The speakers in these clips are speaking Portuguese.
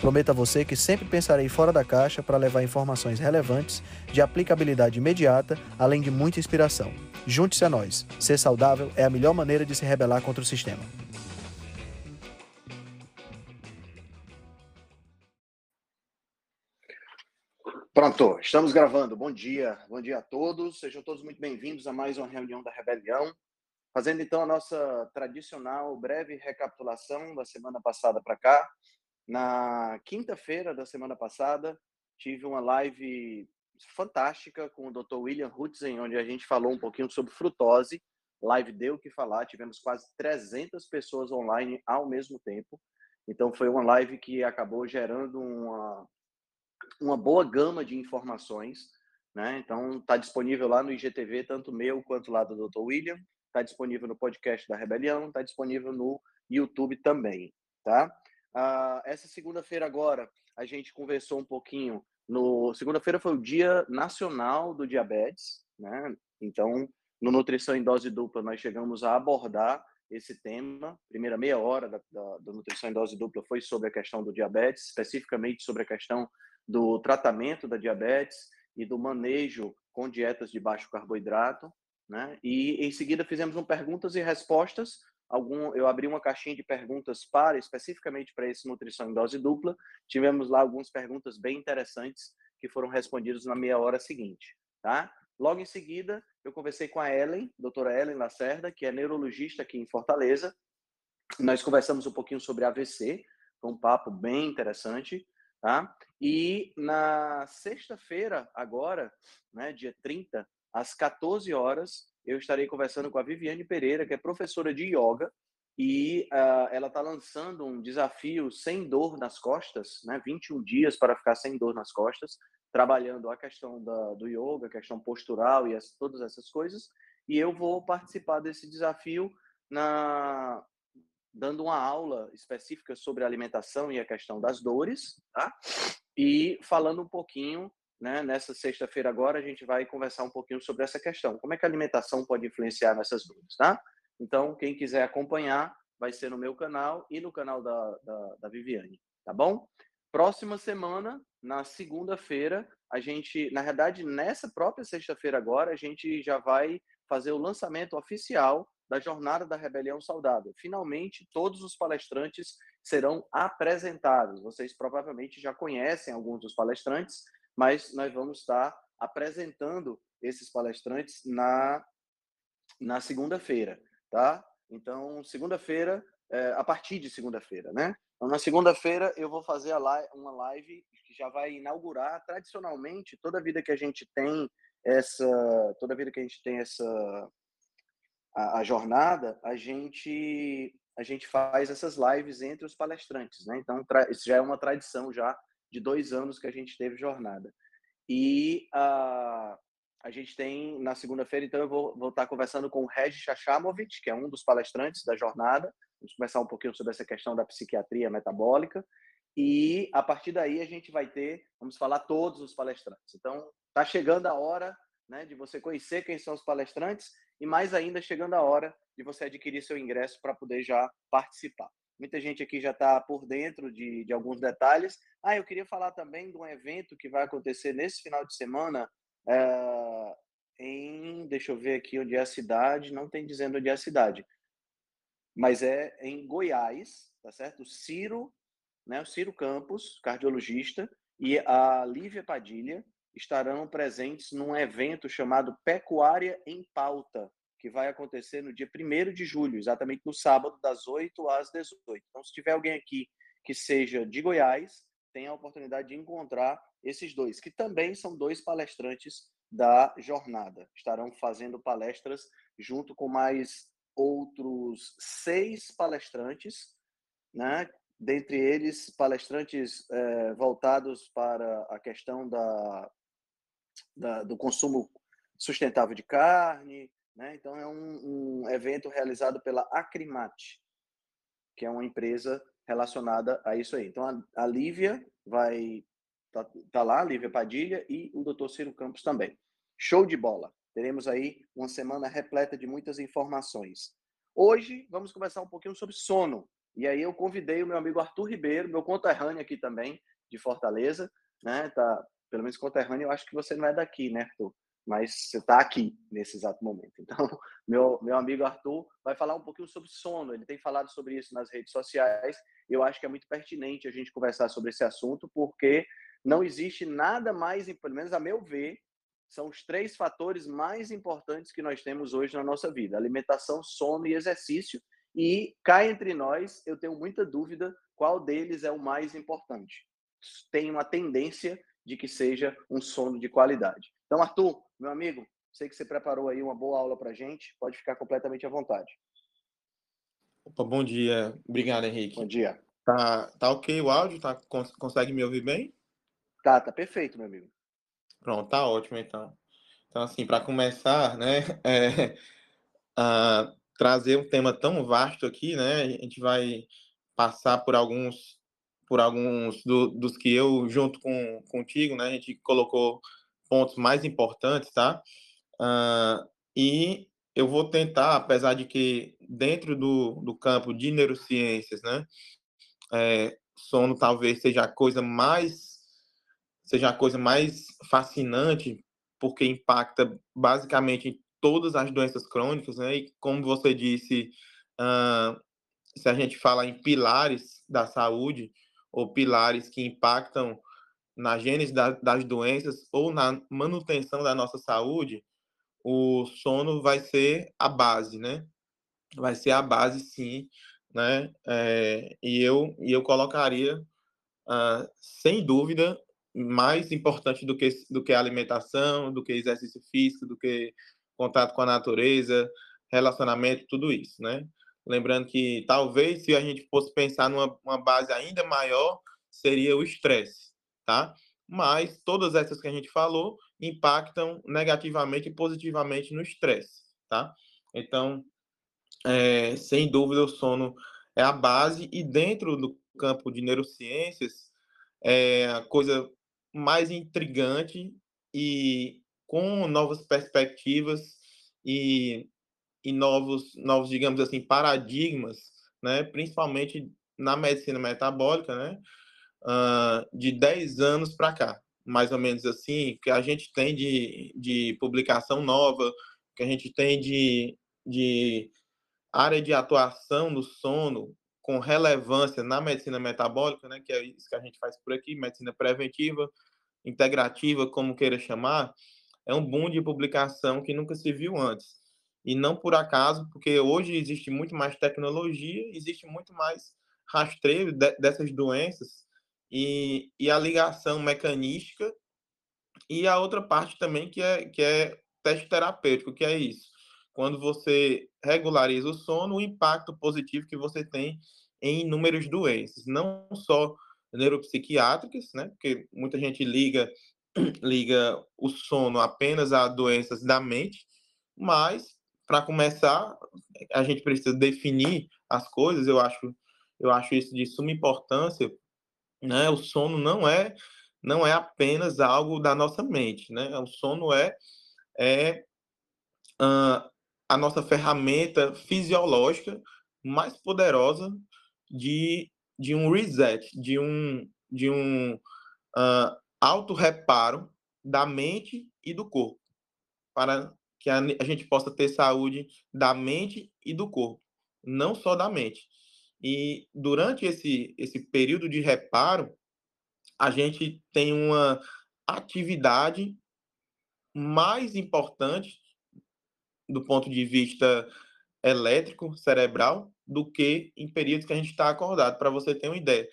Prometo a você que sempre pensarei fora da caixa para levar informações relevantes, de aplicabilidade imediata, além de muita inspiração. Junte-se a nós. Ser saudável é a melhor maneira de se rebelar contra o sistema. Pronto, estamos gravando. Bom dia, bom dia a todos. Sejam todos muito bem-vindos a mais uma reunião da Rebelião. Fazendo então a nossa tradicional breve recapitulação da semana passada para cá. Na quinta-feira da semana passada, tive uma live fantástica com o Dr. William Hutzen, onde a gente falou um pouquinho sobre frutose. Live deu o que falar, tivemos quase 300 pessoas online ao mesmo tempo. Então foi uma live que acabou gerando uma, uma boa gama de informações. Né? Então está disponível lá no IGTV, tanto meu quanto lá do Dr. William está disponível no podcast da Rebelião, está disponível no YouTube também, tá? Uh, essa segunda-feira agora, a gente conversou um pouquinho no... Segunda-feira foi o Dia Nacional do Diabetes, né? Então, no Nutrição em Dose Dupla, nós chegamos a abordar esse tema. Primeira meia hora da, da, da Nutrição em Dose Dupla foi sobre a questão do diabetes, especificamente sobre a questão do tratamento da diabetes e do manejo com dietas de baixo carboidrato, né? E em seguida fizemos um perguntas e respostas. Algum, eu abri uma caixinha de perguntas para especificamente para esse nutrição em dose dupla. Tivemos lá algumas perguntas bem interessantes que foram respondidas na meia hora seguinte, tá? Logo em seguida, eu conversei com a Ellen, doutora Ellen Lacerda, que é neurologista aqui em Fortaleza. Nós conversamos um pouquinho sobre AVC, foi um papo bem interessante, tá? E na sexta-feira, agora, né, dia 30, às 14 horas, eu estarei conversando com a Viviane Pereira, que é professora de yoga, e uh, ela está lançando um desafio sem dor nas costas, né? 21 dias para ficar sem dor nas costas, trabalhando a questão da, do yoga, a questão postural e as, todas essas coisas. E eu vou participar desse desafio na dando uma aula específica sobre alimentação e a questão das dores, tá? E falando um pouquinho né? Nessa sexta-feira agora a gente vai conversar um pouquinho sobre essa questão. Como é que a alimentação pode influenciar nessas dúvidas, tá? Então, quem quiser acompanhar, vai ser no meu canal e no canal da, da, da Viviane, tá bom? Próxima semana, na segunda-feira, a gente, na verdade, nessa própria sexta-feira agora, a gente já vai fazer o lançamento oficial da Jornada da Rebelião Saudável. Finalmente, todos os palestrantes serão apresentados. Vocês provavelmente já conhecem alguns dos palestrantes, mas nós vamos estar apresentando esses palestrantes na, na segunda-feira, tá? Então, segunda-feira, é, a partir de segunda-feira, né? Então, na segunda-feira eu vou fazer live, uma live que já vai inaugurar tradicionalmente toda a vida que a gente tem essa, toda a vida que a gente tem essa a, a jornada, a gente a gente faz essas lives entre os palestrantes, né? Então, isso já é uma tradição já de dois anos que a gente teve jornada. E uh, a gente tem, na segunda-feira, então, eu vou, vou estar conversando com o Regis Chachamovic, que é um dos palestrantes da jornada. Vamos conversar um pouquinho sobre essa questão da psiquiatria metabólica. E, a partir daí, a gente vai ter, vamos falar todos os palestrantes. Então, está chegando a hora né, de você conhecer quem são os palestrantes e, mais ainda, chegando a hora de você adquirir seu ingresso para poder já participar. Muita gente aqui já está por dentro de, de alguns detalhes. Ah, eu queria falar também de um evento que vai acontecer nesse final de semana é, em, deixa eu ver aqui onde é a cidade, não tem dizendo onde é a cidade, mas é em Goiás, tá certo? O Ciro, né, o Ciro Campos, cardiologista, e a Lívia Padilha estarão presentes num evento chamado Pecuária em Pauta, que vai acontecer no dia 1 de julho, exatamente no sábado, das 8 às 18. Então, se tiver alguém aqui que seja de Goiás, tem a oportunidade de encontrar esses dois, que também são dois palestrantes da jornada. Estarão fazendo palestras junto com mais outros seis palestrantes, né? dentre eles palestrantes é, voltados para a questão da, da, do consumo sustentável de carne, né? Então é um, um evento realizado pela Acrimate, que é uma empresa relacionada a isso aí. Então a, a Lívia vai tá, tá lá, a Lívia Padilha e o Dr. Ciro Campos também. Show de bola. Teremos aí uma semana repleta de muitas informações. Hoje vamos conversar um pouquinho sobre sono. E aí eu convidei o meu amigo Arthur Ribeiro, meu conterrâneo aqui também, de Fortaleza, né? Tá, pelo menos conterrâneo, eu acho que você não é daqui, né, Arthur? Mas você está aqui nesse exato momento. Então, meu, meu amigo Arthur vai falar um pouquinho sobre sono. Ele tem falado sobre isso nas redes sociais. Eu acho que é muito pertinente a gente conversar sobre esse assunto, porque não existe nada mais, pelo menos a meu ver, são os três fatores mais importantes que nós temos hoje na nossa vida: alimentação, sono e exercício. E cá entre nós, eu tenho muita dúvida qual deles é o mais importante. Tem uma tendência de que seja um sono de qualidade. Então, Arthur, meu amigo, sei que você preparou aí uma boa aula para gente. Pode ficar completamente à vontade. Opa, bom dia. Obrigado, Henrique. Bom dia. Tá, tá ok o áudio? Tá, consegue me ouvir bem? Tá, tá perfeito, meu amigo. Pronto, tá ótimo então. Então, assim, para começar, né, é, a trazer um tema tão vasto aqui, né, a gente vai passar por alguns, por alguns do, dos que eu, junto com contigo, né, a gente colocou pontos mais importantes, tá? Uh, e eu vou tentar, apesar de que dentro do, do campo de neurociências, né, é, sono talvez seja a coisa mais seja a coisa mais fascinante, porque impacta basicamente em todas as doenças crônicas, né? E como você disse, uh, se a gente fala em pilares da saúde, ou pilares que impactam na gênese da, das doenças ou na manutenção da nossa saúde, o sono vai ser a base, né? Vai ser a base, sim, né? É, e eu e eu colocaria, uh, sem dúvida, mais importante do que, do que a alimentação, do que exercício físico, do que contato com a natureza, relacionamento, tudo isso, né? Lembrando que talvez se a gente fosse pensar numa uma base ainda maior, seria o estresse, tá? Mas todas essas que a gente falou impactam negativamente e positivamente no estresse, tá? Então, é, sem dúvida, o sono é a base e dentro do campo de neurociências, é, a coisa mais intrigante e com novas perspectivas e, e novos, novos, digamos assim, paradigmas, né? principalmente na medicina metabólica, né? Uh, de 10 anos para cá, mais ou menos assim, que a gente tem de, de publicação nova, que a gente tem de, de área de atuação do sono com relevância na medicina metabólica, né, que é isso que a gente faz por aqui, medicina preventiva, integrativa, como queira chamar, é um boom de publicação que nunca se viu antes. E não por acaso, porque hoje existe muito mais tecnologia, existe muito mais rastreio de, dessas doenças e, e a ligação mecanística e a outra parte também que é, que é teste terapêutico, que é isso quando você regulariza o sono, o impacto positivo que você tem em inúmeras doenças, não só neuropsiquiátricas, né? Porque muita gente liga liga o sono apenas a doenças da mente, mas para começar, a gente precisa definir as coisas, eu acho eu acho isso de suma importância, né? O sono não é não é apenas algo da nossa mente, né? O sono é é uh, a nossa ferramenta fisiológica mais poderosa de, de um reset, de um, de um uh, auto-reparo da mente e do corpo, para que a, a gente possa ter saúde da mente e do corpo, não só da mente. E durante esse, esse período de reparo, a gente tem uma atividade mais importante do ponto de vista elétrico, cerebral, do que em períodos que a gente está acordado. Para você ter uma ideia,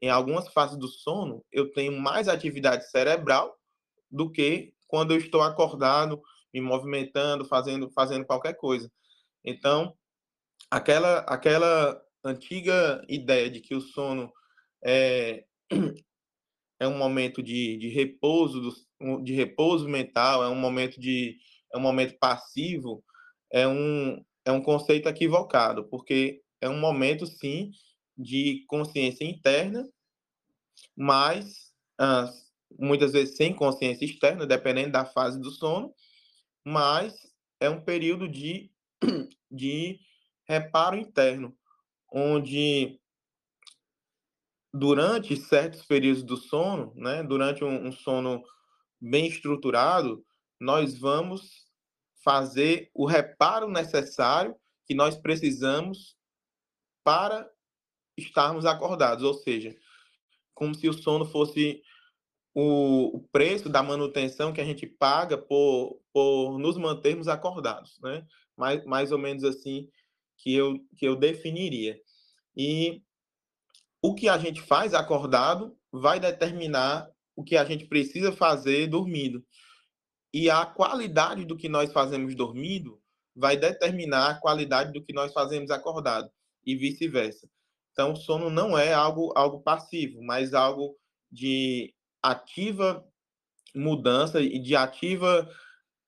em algumas fases do sono, eu tenho mais atividade cerebral do que quando eu estou acordado, me movimentando, fazendo, fazendo qualquer coisa. Então, aquela, aquela antiga ideia de que o sono é, é um momento de, de repouso, de repouso mental, é um momento de é um momento passivo, é um, é um conceito equivocado, porque é um momento, sim, de consciência interna, mas ah, muitas vezes sem consciência externa, dependendo da fase do sono, mas é um período de, de reparo interno, onde durante certos períodos do sono, né, durante um, um sono bem estruturado, nós vamos fazer o reparo necessário que nós precisamos para estarmos acordados, ou seja, como se o sono fosse o, preço da manutenção que a gente paga por, por nos mantermos acordados, né? Mais, mais ou menos assim que eu, que eu definiria. E o que a gente faz acordado vai determinar o que a gente precisa fazer dormindo. E a qualidade do que nós fazemos dormindo vai determinar a qualidade do que nós fazemos acordado e vice-versa. Então, o sono não é algo, algo passivo, mas algo de ativa mudança e de ativa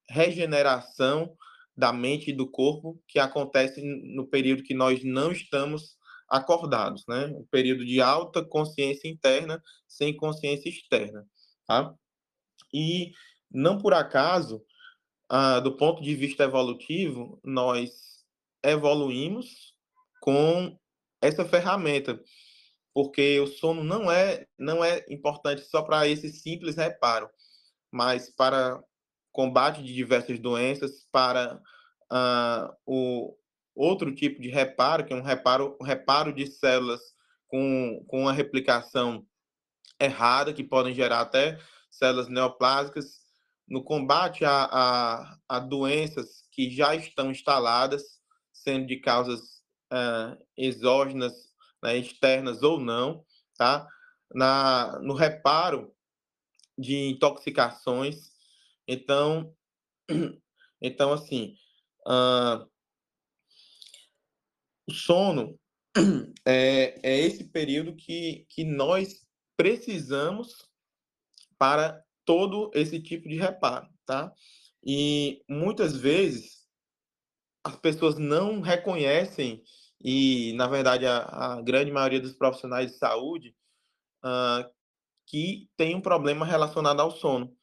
regeneração da mente e do corpo que acontece no período que nós não estamos acordados, né? Um período de alta consciência interna sem consciência externa, tá? E não por acaso, ah, do ponto de vista evolutivo, nós evoluímos com essa ferramenta, porque o sono não é não é importante só para esse simples reparo, mas para combate de diversas doenças, para uh, o outro tipo de reparo, que é um reparo, um reparo de células com, com uma replicação errada, que podem gerar até células neoplásicas, no combate a, a, a doenças que já estão instaladas, sendo de causas uh, exógenas, né, externas ou não, tá? Na, no reparo de intoxicações. Então, então assim, uh, o sono é, é esse período que, que nós precisamos para todo esse tipo de reparo, tá? E muitas vezes as pessoas não reconhecem e, na verdade, a, a grande maioria dos profissionais de saúde uh, que tem um problema relacionado ao sono,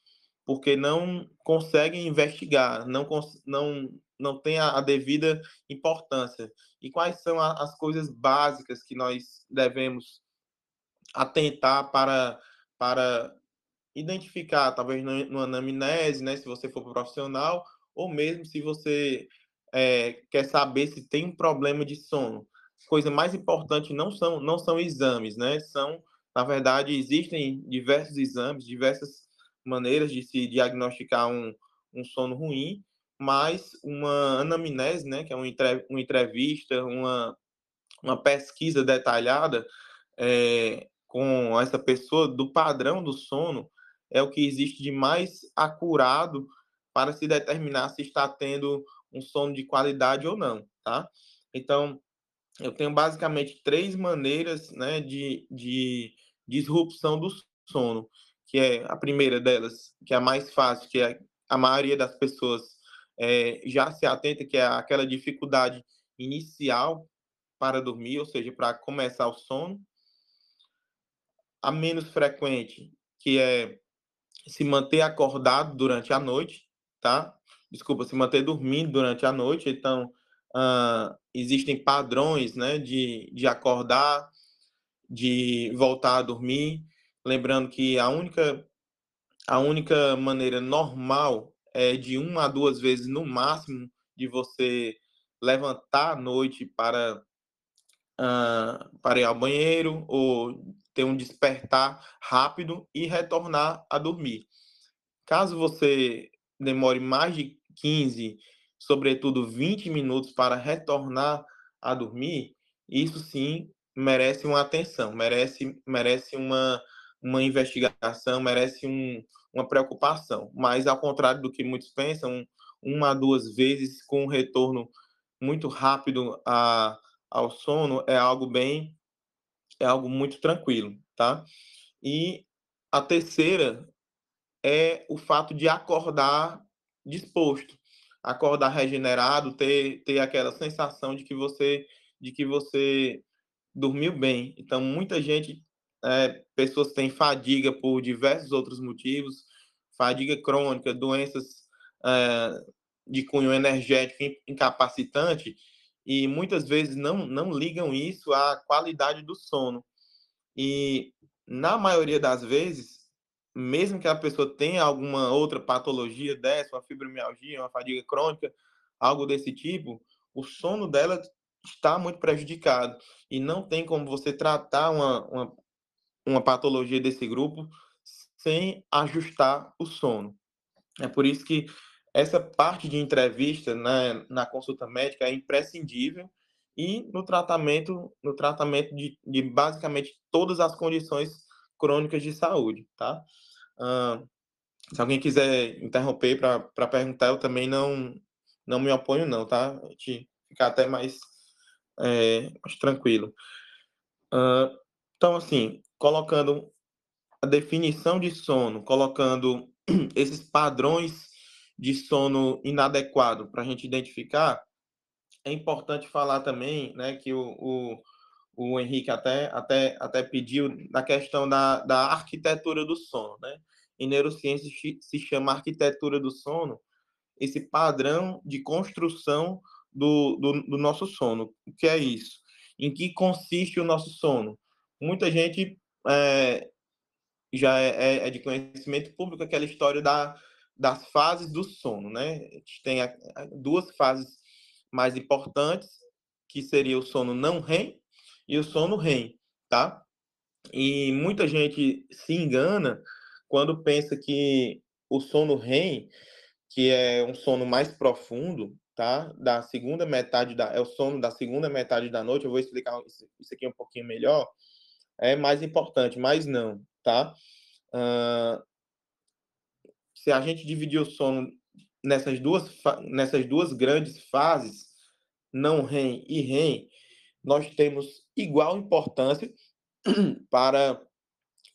porque não conseguem investigar, não, não, não tem a, a devida importância. E quais são a, as coisas básicas que nós devemos atentar para, para identificar, talvez numa anamnese, né, se você for profissional, ou mesmo se você é, quer saber se tem um problema de sono. Coisa mais importante não são, não são exames, né? São, na verdade, existem diversos exames, diversas maneiras de se diagnosticar um, um sono ruim, mas uma anamnese, né, que é uma, entrevista, uma, uma pesquisa detalhada é, com essa pessoa do padrão do sono, é o que existe de mais acurado para se determinar se está tendo um sono de qualidade ou não, tá? Então, eu tenho basicamente três maneiras né, de, de disrupção do sono, que é a primeira delas, que é a mais fácil, que é a maioria das pessoas é, já se atenta, que é aquela dificuldade inicial para dormir, ou seja, para começar o sono. A menos frequente, que é se manter acordado durante a noite, tá? Desculpa, se manter dormindo durante a noite. Então, uh, existem padrões, né, de, de acordar, de voltar a dormir. Lembrando que a única, a única maneira normal é de uma a duas vezes no máximo de você levantar à noite para, uh, para ir ao banheiro ou ter um despertar rápido e retornar a dormir. Caso você demore mais de 15, sobretudo 20 minutos para retornar a dormir, isso sim merece uma atenção, merece, merece uma, uma investigação, merece um, uma preocupação. Mas, ao contrário do que muitos pensam, uma a duas vezes com um retorno muito rápido a, ao sono é algo bem é algo muito tranquilo, tá? E a terceira é o fato de acordar disposto. acordar regenerado, ter, ter aquela sensação de que você de que você dormiu bem. Então, muita gente, é, pessoas têm fadiga por diversos outros motivos, fadiga crônica, doenças é, de cunho energético incapacitante, e muitas vezes não, não ligam isso à qualidade do sono. E, na maioria das vezes, mesmo que a pessoa tenha alguma outra patologia dessa, uma fibromialgia, uma fadiga crônica, algo desse tipo, o sono dela está muito prejudicado e não tem como você tratar uma, uma, uma patologia desse grupo sem ajustar o sono. É por isso que essa parte de entrevista né, na consulta médica é imprescindível e no tratamento no tratamento de, de basicamente todas as condições crônicas de saúde, tá? Uh, se alguém quiser interromper para perguntar, eu também não não me oponho não, tá? A ficar até mais, é, mais tranquilo. Uh, então, assim, colocando a definição de sono, colocando esses padrões de sono inadequado para a gente identificar, é importante falar também, né, que o, o, o Henrique até, até, até pediu na questão da, da arquitetura do sono, né? Em neurociência se chama arquitetura do sono, esse padrão de construção do, do, do nosso sono. O que é isso? Em que consiste o nosso sono? Muita gente é, já é, é, é de conhecimento público aquela história da, das fases do sono, né? A gente tem a, a, duas fases mais importantes, que seria o sono não REM e o sono REM, tá? E muita gente se engana quando pensa que o sono REM, que é um sono mais profundo, tá? Da segunda metade da é o sono da segunda metade da noite, eu vou explicar isso aqui um pouquinho melhor, é mais importante, mas não, tá? Uh, se a gente dividir o sono nessas duas, nessas duas grandes fases, não REM e REM, nós temos igual importância para,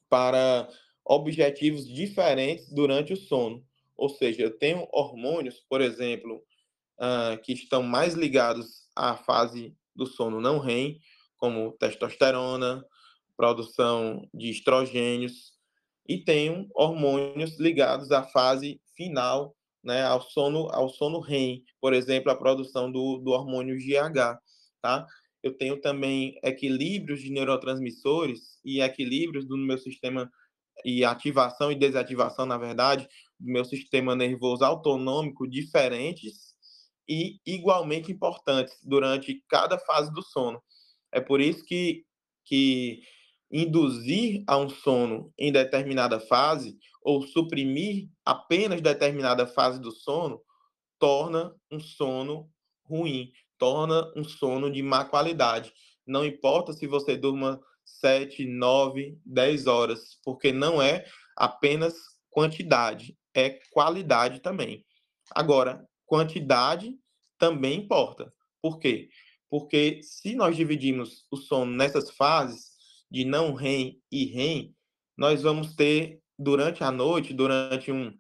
para objetivos diferentes durante o sono. Ou seja, eu tenho hormônios, por exemplo, uh, que estão mais ligados à fase do sono não REM, como testosterona, produção de estrogênios, e tenho hormônios ligados à fase final, né, ao sono, ao sono REM, por exemplo, a produção do, do hormônio GH, tá? Eu tenho também equilíbrios de neurotransmissores e equilíbrios do meu sistema e ativação e desativação, na verdade, do meu sistema nervoso autonômico diferentes e igualmente importantes durante cada fase do sono. É por isso que, que induzir a um sono em determinada fase ou suprimir apenas determinada fase do sono torna um sono ruim, torna um sono de má qualidade. Não importa se você durma 7, 9, 10 horas, porque não é apenas quantidade, é qualidade também. Agora, quantidade também importa. Por quê? Porque se nós dividimos o sono nessas fases, de não REM e REM, nós vamos ter durante a noite, durante um,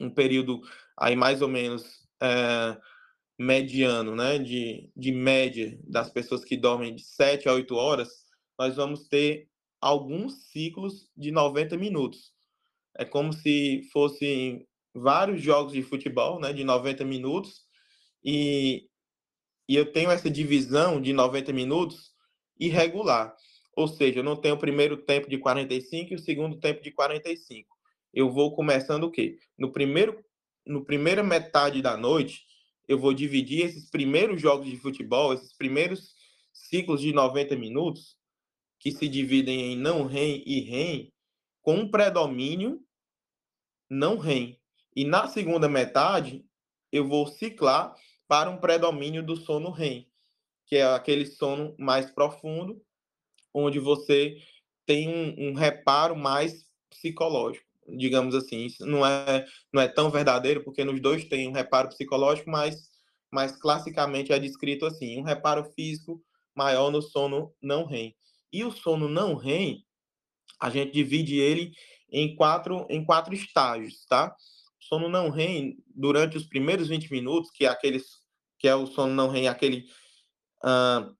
um período aí mais ou menos é, mediano, né, de, de média das pessoas que dormem de 7 a 8 horas, nós vamos ter alguns ciclos de 90 minutos. É como se fossem vários jogos de futebol, né, de 90 minutos, e, e eu tenho essa divisão de 90 minutos irregular. Ou seja, eu não tenho o primeiro tempo de 45 e o segundo tempo de 45. Eu vou começando o quê? No primeiro, no primeira metade da noite, eu vou dividir esses primeiros jogos de futebol, esses primeiros ciclos de 90 minutos, que se dividem em não REM e REM, com um predomínio não REM. E na segunda metade, eu vou ciclar para um predomínio do sono REM, que é aquele sono mais profundo, onde você tem um, um reparo mais psicológico, digamos assim. Isso não é, não é tão verdadeiro, porque nos dois tem um reparo psicológico, mas, mas classicamente é descrito assim: um reparo físico maior no sono não REM. E o sono não REM, a gente divide ele em quatro, em quatro estágios, tá? sono não REM durante os primeiros 20 minutos, que é aqueles que é o sono não REM, aquele uh,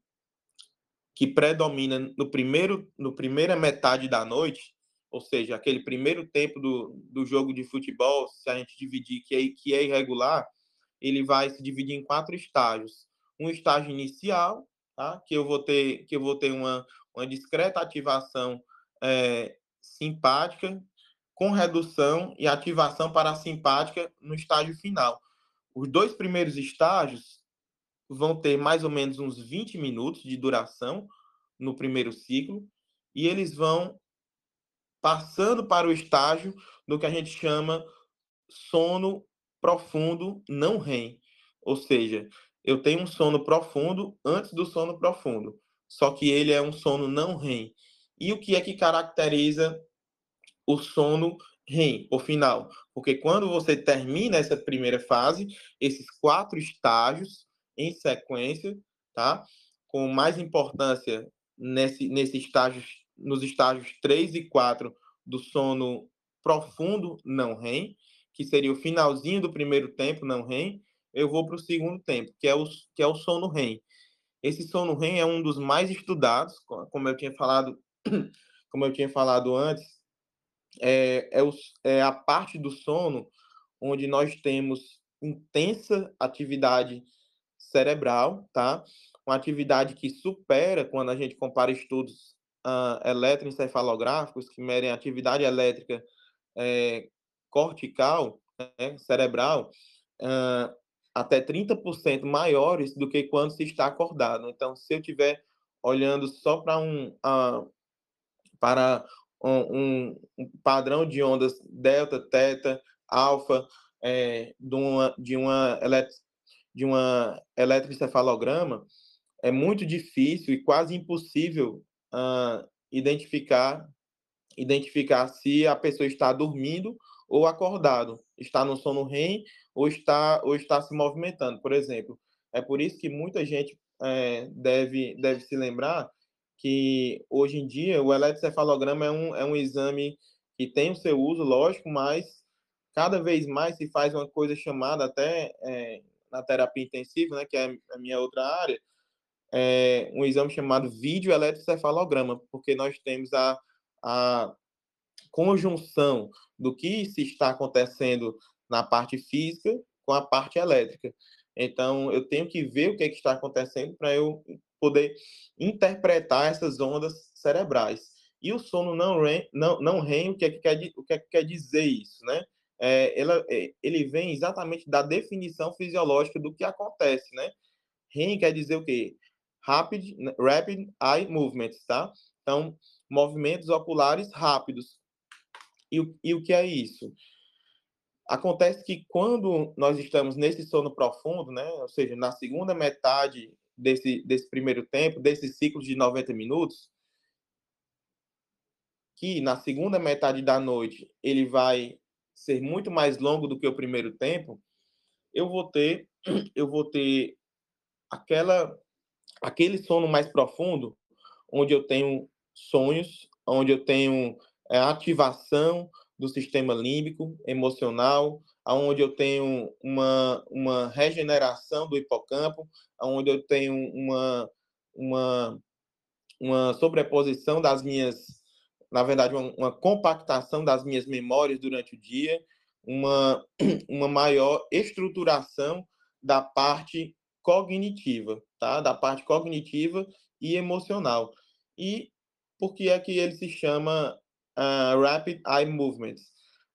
que predomina no primeiro no primeira metade da noite, ou seja, aquele primeiro tempo do, do jogo de futebol, se a gente dividir que é, que é irregular, ele vai se dividir em quatro estágios. Um estágio inicial, tá? que eu vou ter que eu vou ter uma, uma discreta ativação é, simpática com redução e ativação parasimpática no estágio final. Os dois primeiros estágios vão ter mais ou menos uns 20 minutos de duração no primeiro ciclo e eles vão passando para o estágio do que a gente chama sono profundo não REM. Ou seja, eu tenho um sono profundo antes do sono profundo, só que ele é um sono não REM. E o que é que caracteriza o sono REM, o final. Porque quando você termina essa primeira fase, esses quatro estágios em sequência, tá? Com mais importância nesse, nesse estágio, nos estágios 3 e 4 do sono profundo não REM, que seria o finalzinho do primeiro tempo não REM, eu vou para o segundo tempo, que é o, que é o sono REM. Esse sono REM é um dos mais estudados, como eu tinha falado, como eu tinha falado antes, é, é, o, é a parte do sono onde nós temos intensa atividade cerebral, tá? Uma atividade que supera, quando a gente compara estudos uh, eletroencefalográficos que medem atividade elétrica é, cortical, né, cerebral, uh, até 30% maiores do que quando se está acordado. Então, se eu estiver olhando só para um, uh, para um, um, padrão de ondas delta, teta, alfa, é, de uma, de uma, de uma eletroencefalograma, é muito difícil e quase impossível uh, identificar identificar se a pessoa está dormindo ou acordado, está no sono REM ou está ou está se movimentando, por exemplo. É por isso que muita gente é, deve deve se lembrar que hoje em dia o eletrocefalograma é um, é um exame que tem o seu uso, lógico, mas cada vez mais se faz uma coisa chamada até é, na terapia intensiva, né, que é a minha outra área, é um exame chamado vídeo eletrocefalograma, porque nós temos a, a conjunção do que se está acontecendo na parte física com a parte elétrica. Então, eu tenho que ver o que, é que está acontecendo para eu poder interpretar essas ondas cerebrais. E o sono não REM, não, não REM o, que é que quer, o que é que quer dizer isso, né? É, ela, é, ele vem exatamente da definição fisiológica do que acontece, né? REM quer dizer o quê? Rapid, rapid eye movements, tá? Então, movimentos oculares rápidos. E, e o que é isso? Acontece que quando nós estamos nesse sono profundo, né, ou seja, na segunda metade desse, desse primeiro tempo, desse ciclo de 90 minutos, que na segunda metade da noite ele vai ser muito mais longo do que o primeiro tempo, eu vou ter eu vou ter aquela aquele sono mais profundo, onde eu tenho sonhos, onde eu tenho é, ativação do sistema límbico, emocional, onde eu tenho uma, uma regeneração do hipocampo, onde eu tenho uma, uma, uma sobreposição das minhas, na verdade, uma, uma compactação das minhas memórias durante o dia, uma, uma maior estruturação da parte cognitiva, tá? Da parte cognitiva e emocional. E por que é que ele se chama uh, Rapid Eye Movements?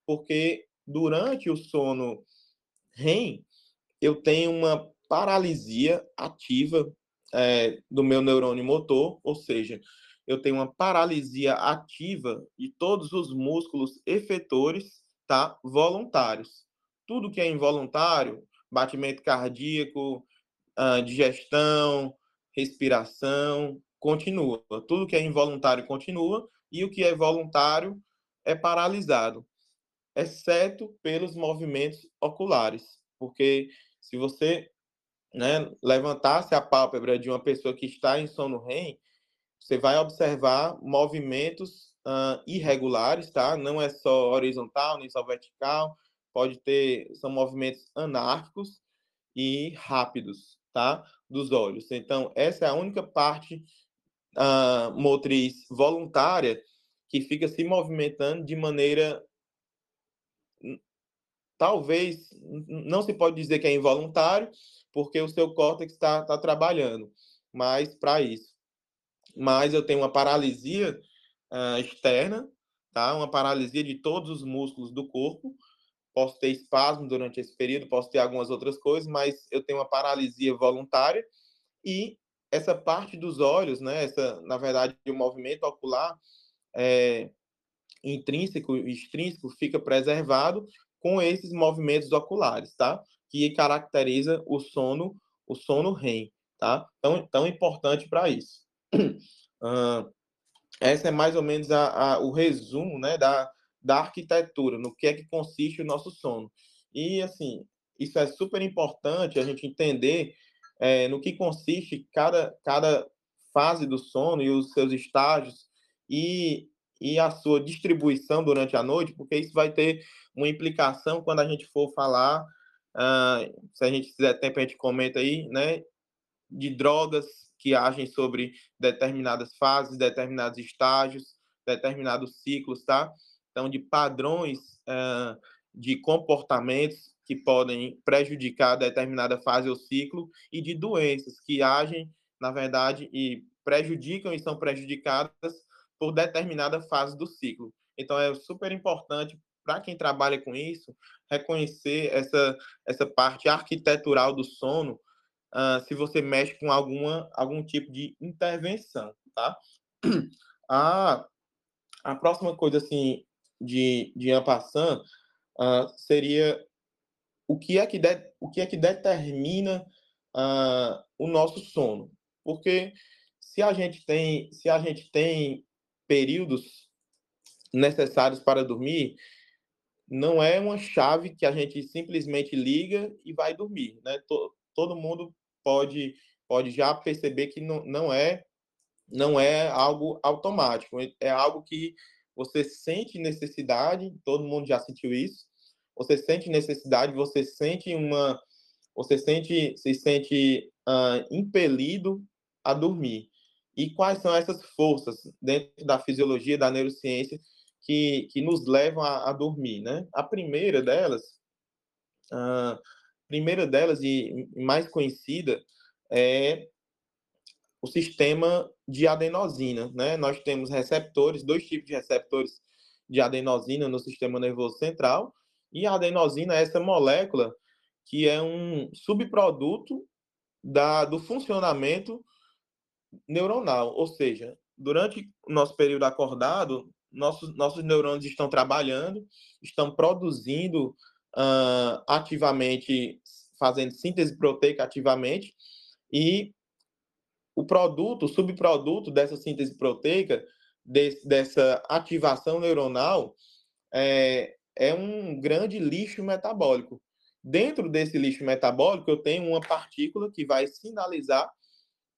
Porque durante o sono REM, eu tenho uma paralisia ativa é, do meu neurônio motor, ou seja, eu tenho uma paralisia ativa de todos os músculos efetores, tá? Voluntários. Tudo que é involuntário, batimento cardíaco, uh, digestão, respiração, continua. Tudo que é involuntário continua e o que é voluntário é paralisado exceto pelos movimentos oculares, porque se você né, levantasse a pálpebra de uma pessoa que está em sono REM, você vai observar movimentos uh, irregulares, tá? Não é só horizontal, nem só vertical, pode ter são movimentos anárquicos e rápidos, tá? Dos olhos. Então, essa é a única parte uh, motriz voluntária que fica se movimentando de maneira talvez não se pode dizer que é involuntário, porque o seu córtex está tá trabalhando, mas para isso. Mas eu tenho uma paralisia uh, externa, tá? Uma paralisia de todos os músculos do corpo. Posso ter espasmo durante esse período, posso ter algumas outras coisas, mas eu tenho uma paralisia voluntária e essa parte dos olhos, né? Essa, na verdade, o movimento ocular é, intrínseco e extrínseco fica preservado com esses movimentos oculares, tá? Que caracteriza o sono, o sono REM, tá? Tão, tão importante para isso. Uh, essa é mais ou menos a, a, o resumo, né, da, da arquitetura, no que é que consiste o nosso sono. E, assim, isso é super importante a gente entender é, no que consiste cada, cada fase do sono e os seus estágios e, e a sua distribuição durante a noite, porque isso vai ter uma implicação quando a gente for falar, uh, se a gente tiver tempo, a gente comenta aí, né, de drogas que agem sobre determinadas fases, determinados estágios, determinados ciclos, tá? Então, de padrões uh, de comportamentos que podem prejudicar determinada fase ou ciclo e de doenças que agem, na verdade, e prejudicam e são prejudicadas por determinada fase do ciclo. Então, é super importante para quem trabalha com isso reconhecer essa, essa parte arquitetural do sono uh, se você mexe com alguma, algum tipo de intervenção, tá? A, a próxima coisa, assim, de, de Ampassan uh, seria o que é que, de, o que, é que determina uh, o nosso sono. Porque se a gente tem, se a gente tem períodos necessários para dormir, não é uma chave que a gente simplesmente liga e vai dormir, né? Todo mundo pode, pode já perceber que não, não, é, não é algo automático, é algo que você sente necessidade, todo mundo já sentiu isso, você sente necessidade, você sente uma, você sente, se sente uh, impelido a dormir. E quais são essas forças dentro da fisiologia da neurociência que, que nos levam a, a dormir, né? A primeira delas, uh, primeira delas e mais conhecida é o sistema de adenosina, né? Nós temos receptores, dois tipos de receptores de adenosina no sistema nervoso central, e a adenosina é essa molécula que é um subproduto da, do funcionamento neuronal, ou seja, durante o nosso período acordado, nossos, nossos neurônios estão trabalhando, estão produzindo uh, ativamente, fazendo síntese proteica ativamente, e o produto, o subproduto dessa síntese proteica, de, dessa ativação neuronal, é, é um grande lixo metabólico. Dentro desse lixo metabólico, eu tenho uma partícula que vai sinalizar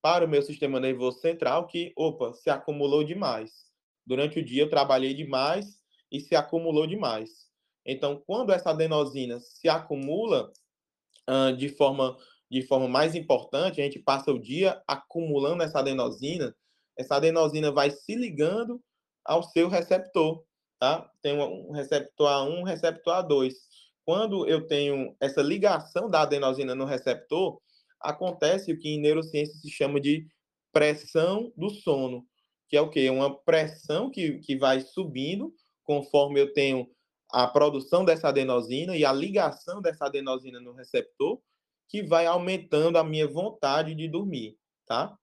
para o meu sistema nervoso central que, opa, se acumulou demais. Durante o dia eu trabalhei demais e se acumulou demais. Então, quando essa adenosina se acumula uh, de, forma, de forma mais importante, a gente passa o dia acumulando essa adenosina, essa adenosina vai se ligando ao seu receptor, tá? Tem um receptor A1, um receptor A2. Quando eu tenho essa ligação da adenosina no receptor, acontece o que em neurociência se chama de pressão do sono, que é o quê? Uma pressão que, que vai subindo conforme eu tenho a produção dessa adenosina e a ligação dessa adenosina no receptor, que vai aumentando a minha vontade de dormir, tá?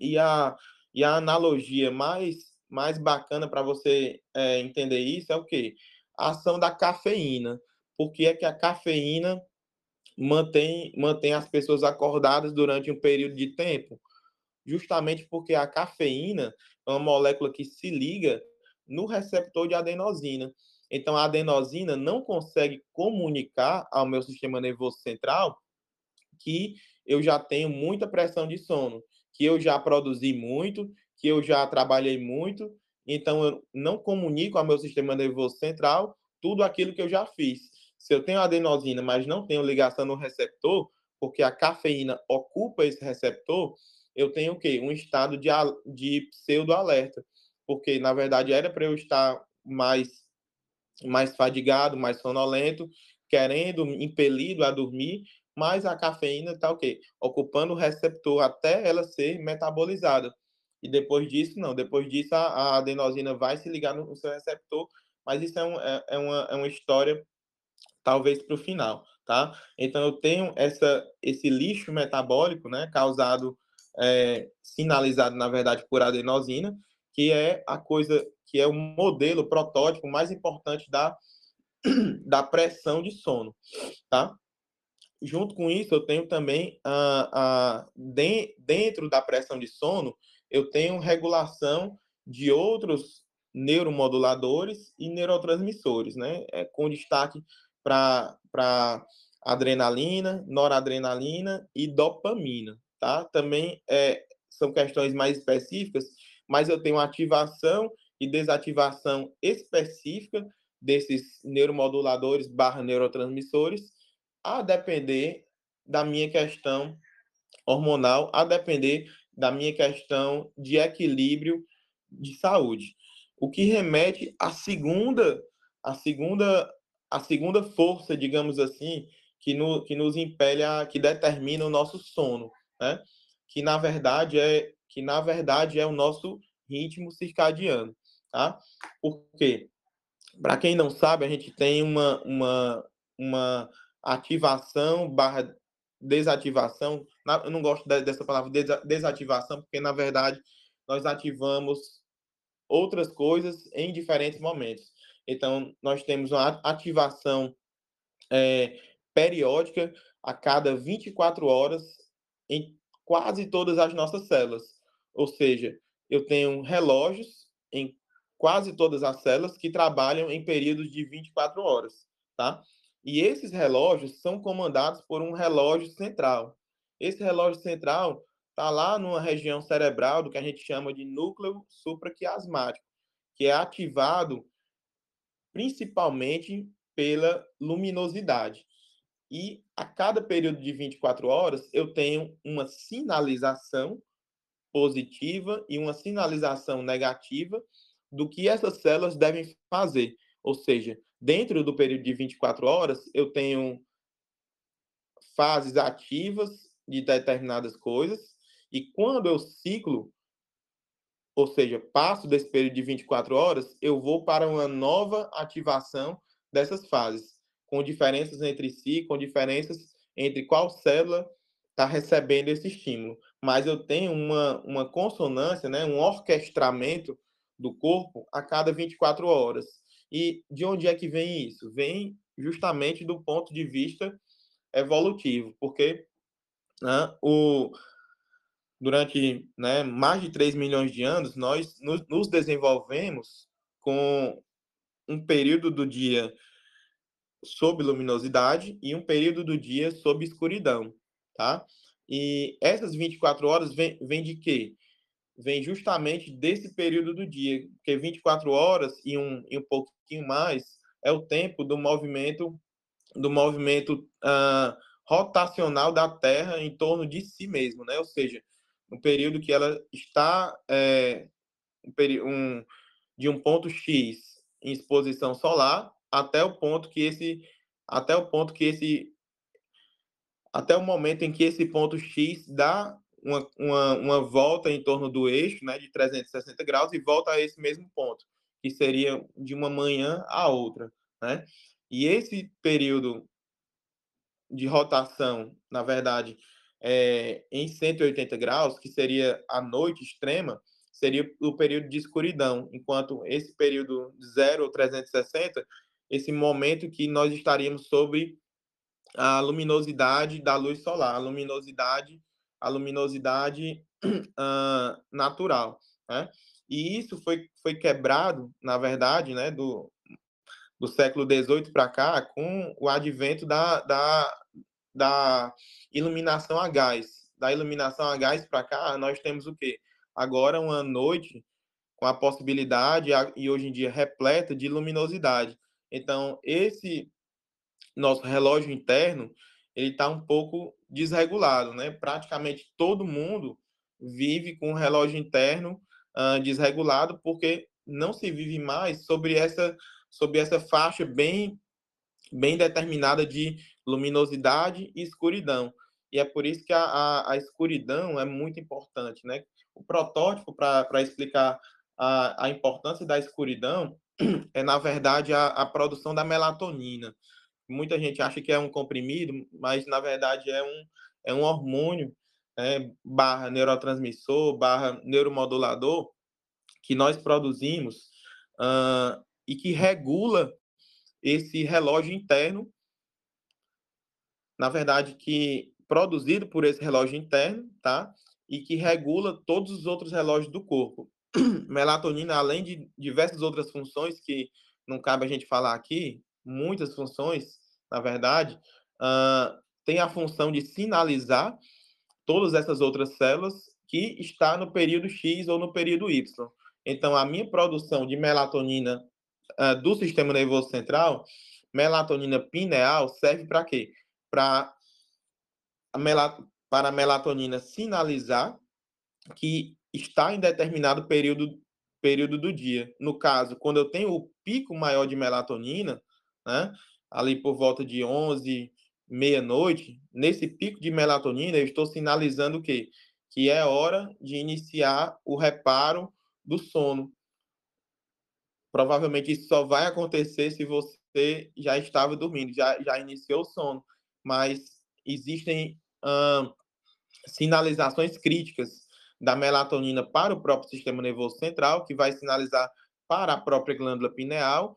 E a, e a analogia mais, mais bacana para você é, entender isso é o quê? A ação da cafeína. Por que é que a cafeína mantém, mantém as pessoas acordadas durante um período de tempo? Justamente porque a cafeína é uma molécula que se liga no receptor de adenosina. Então, a adenosina não consegue comunicar ao meu sistema nervoso central que eu já tenho muita pressão de sono, que eu já produzi muito, que eu já trabalhei muito, então eu não comunico ao meu sistema nervoso central tudo aquilo que eu já fiz. Se eu tenho adenosina, mas não tenho ligação no receptor, porque a cafeína ocupa esse receptor, eu tenho o quê? Um estado de, de pseudo-alerta. Porque, na verdade, era para eu estar mais, mais fadigado, mais sonolento, querendo, impelido a dormir, mas a cafeína está o quê? Ocupando o receptor até ela ser metabolizada. E depois disso, não. Depois disso, a, a adenosina vai se ligar no, no seu receptor, mas isso é, um, é, é, uma, é uma história, talvez, para o final, tá? Então, eu tenho essa, esse lixo metabólico, né, causado, é, sinalizado, na verdade, por adenosina, que é a coisa, que é o modelo, o protótipo mais importante da, da pressão de sono, tá? Junto com isso, eu tenho também, a, a, de, dentro da pressão de sono, eu tenho regulação de outros neuromoduladores e neurotransmissores, né? É, com destaque para adrenalina, noradrenalina e dopamina, tá? Também é, são questões mais específicas, mas eu tenho ativação e desativação específica desses neuromoduladores barra neurotransmissores, a depender da minha questão hormonal, a depender da minha questão de equilíbrio de saúde. O que remete à segunda, a segunda, a segunda força, digamos assim, que, no, que nos impele a, que determina o nosso sono, né? Que na verdade é que na verdade é o nosso ritmo circadiano, tá? Porque para quem não sabe, a gente tem uma uma, uma ativação barra desativação. Eu não gosto dessa palavra desativação, porque na verdade nós ativamos outras coisas em diferentes momentos. Então, nós temos uma ativação é, periódica a cada 24 horas em quase todas as nossas células. Ou seja, eu tenho relógios em quase todas as células que trabalham em períodos de 24 horas, tá? E esses relógios são comandados por um relógio central. Esse relógio central está lá numa região cerebral do que a gente chama de núcleo supraquiasmático, que é ativado principalmente pela luminosidade. E a cada período de 24 horas, eu tenho uma sinalização positiva e uma sinalização negativa do que essas células devem fazer. Ou seja, dentro do período de 24 horas, eu tenho fases ativas de determinadas coisas, e quando eu ciclo, ou seja, passo desse período de 24 horas, eu vou para uma nova ativação dessas fases, com diferenças entre si, com diferenças entre qual célula está recebendo esse estímulo. Mas eu tenho uma, uma consonância, né, um orquestramento do corpo a cada 24 horas. E de onde é que vem isso? Vem justamente do ponto de vista evolutivo, porque né, o, durante né, mais de 3 milhões de anos, nós nos, nos desenvolvemos com um período do dia sob luminosidade e um período do dia sob escuridão, tá? E essas 24 horas vêm vem de quê? Vem justamente desse período do dia, porque 24 horas e um, e um pouquinho mais é o tempo do movimento do movimento uh, rotacional da Terra em torno de si mesmo, né? Ou seja, um período que ela está é, um, de um ponto X em exposição solar até o ponto que esse até o ponto que esse até o momento em que esse ponto X dá uma, uma, uma volta em torno do eixo, né, de 360 graus, e volta a esse mesmo ponto, que seria de uma manhã a outra, né? E esse período de rotação, na verdade, é, em 180 graus, que seria a noite extrema, seria o período de escuridão, enquanto esse período de 0 ou 360, esse momento que nós estaríamos sobre a luminosidade da luz solar, a luminosidade a luminosidade uh, natural, né? E isso foi, foi quebrado, na verdade, né, do, do século XVIII para cá, com o advento da, da, da iluminação a gás. Da iluminação a gás para cá, nós temos o quê? Agora uma noite com a possibilidade, e hoje em dia repleta, de luminosidade. Então, esse nosso relógio interno ele está um pouco desregulado, né? Praticamente todo mundo vive com o relógio interno uh, desregulado porque não se vive mais sobre essa sobre essa faixa bem bem determinada de luminosidade e escuridão. E é por isso que a, a, a escuridão é muito importante, né? O protótipo para explicar a, a importância da escuridão é, na verdade, a, a produção da melatonina. Muita gente acha que é um comprimido, mas, na verdade, é um, é um hormônio é, barra neurotransmissor, barra neuromodulador, que nós produzimos uh, e que regula esse relógio interno, na verdade, que produzido por esse relógio interno, tá? E que regula todos os outros relógios do corpo. Melatonina, além de diversas outras funções que não cabe a gente falar aqui, muitas funções, na verdade, uh, tem a função de sinalizar todas essas outras células que está no período X ou no período Y. Então, a minha produção de melatonina uh, do sistema nervoso central, melatonina pineal, serve para quê? Para a, para a melatonina sinalizar que está em determinado período, período do dia. No caso, quando eu tenho o pico maior de melatonina, né, ali por volta de 11, meia-noite, nesse pico de melatonina, eu estou sinalizando o quê? Que é hora de iniciar o reparo do sono. Provavelmente isso só vai acontecer se você já estava dormindo, já, já iniciou o sono. Mas existem hum, sinalizações críticas da melatonina para o próprio sistema nervoso central, que vai sinalizar para a própria glândula pineal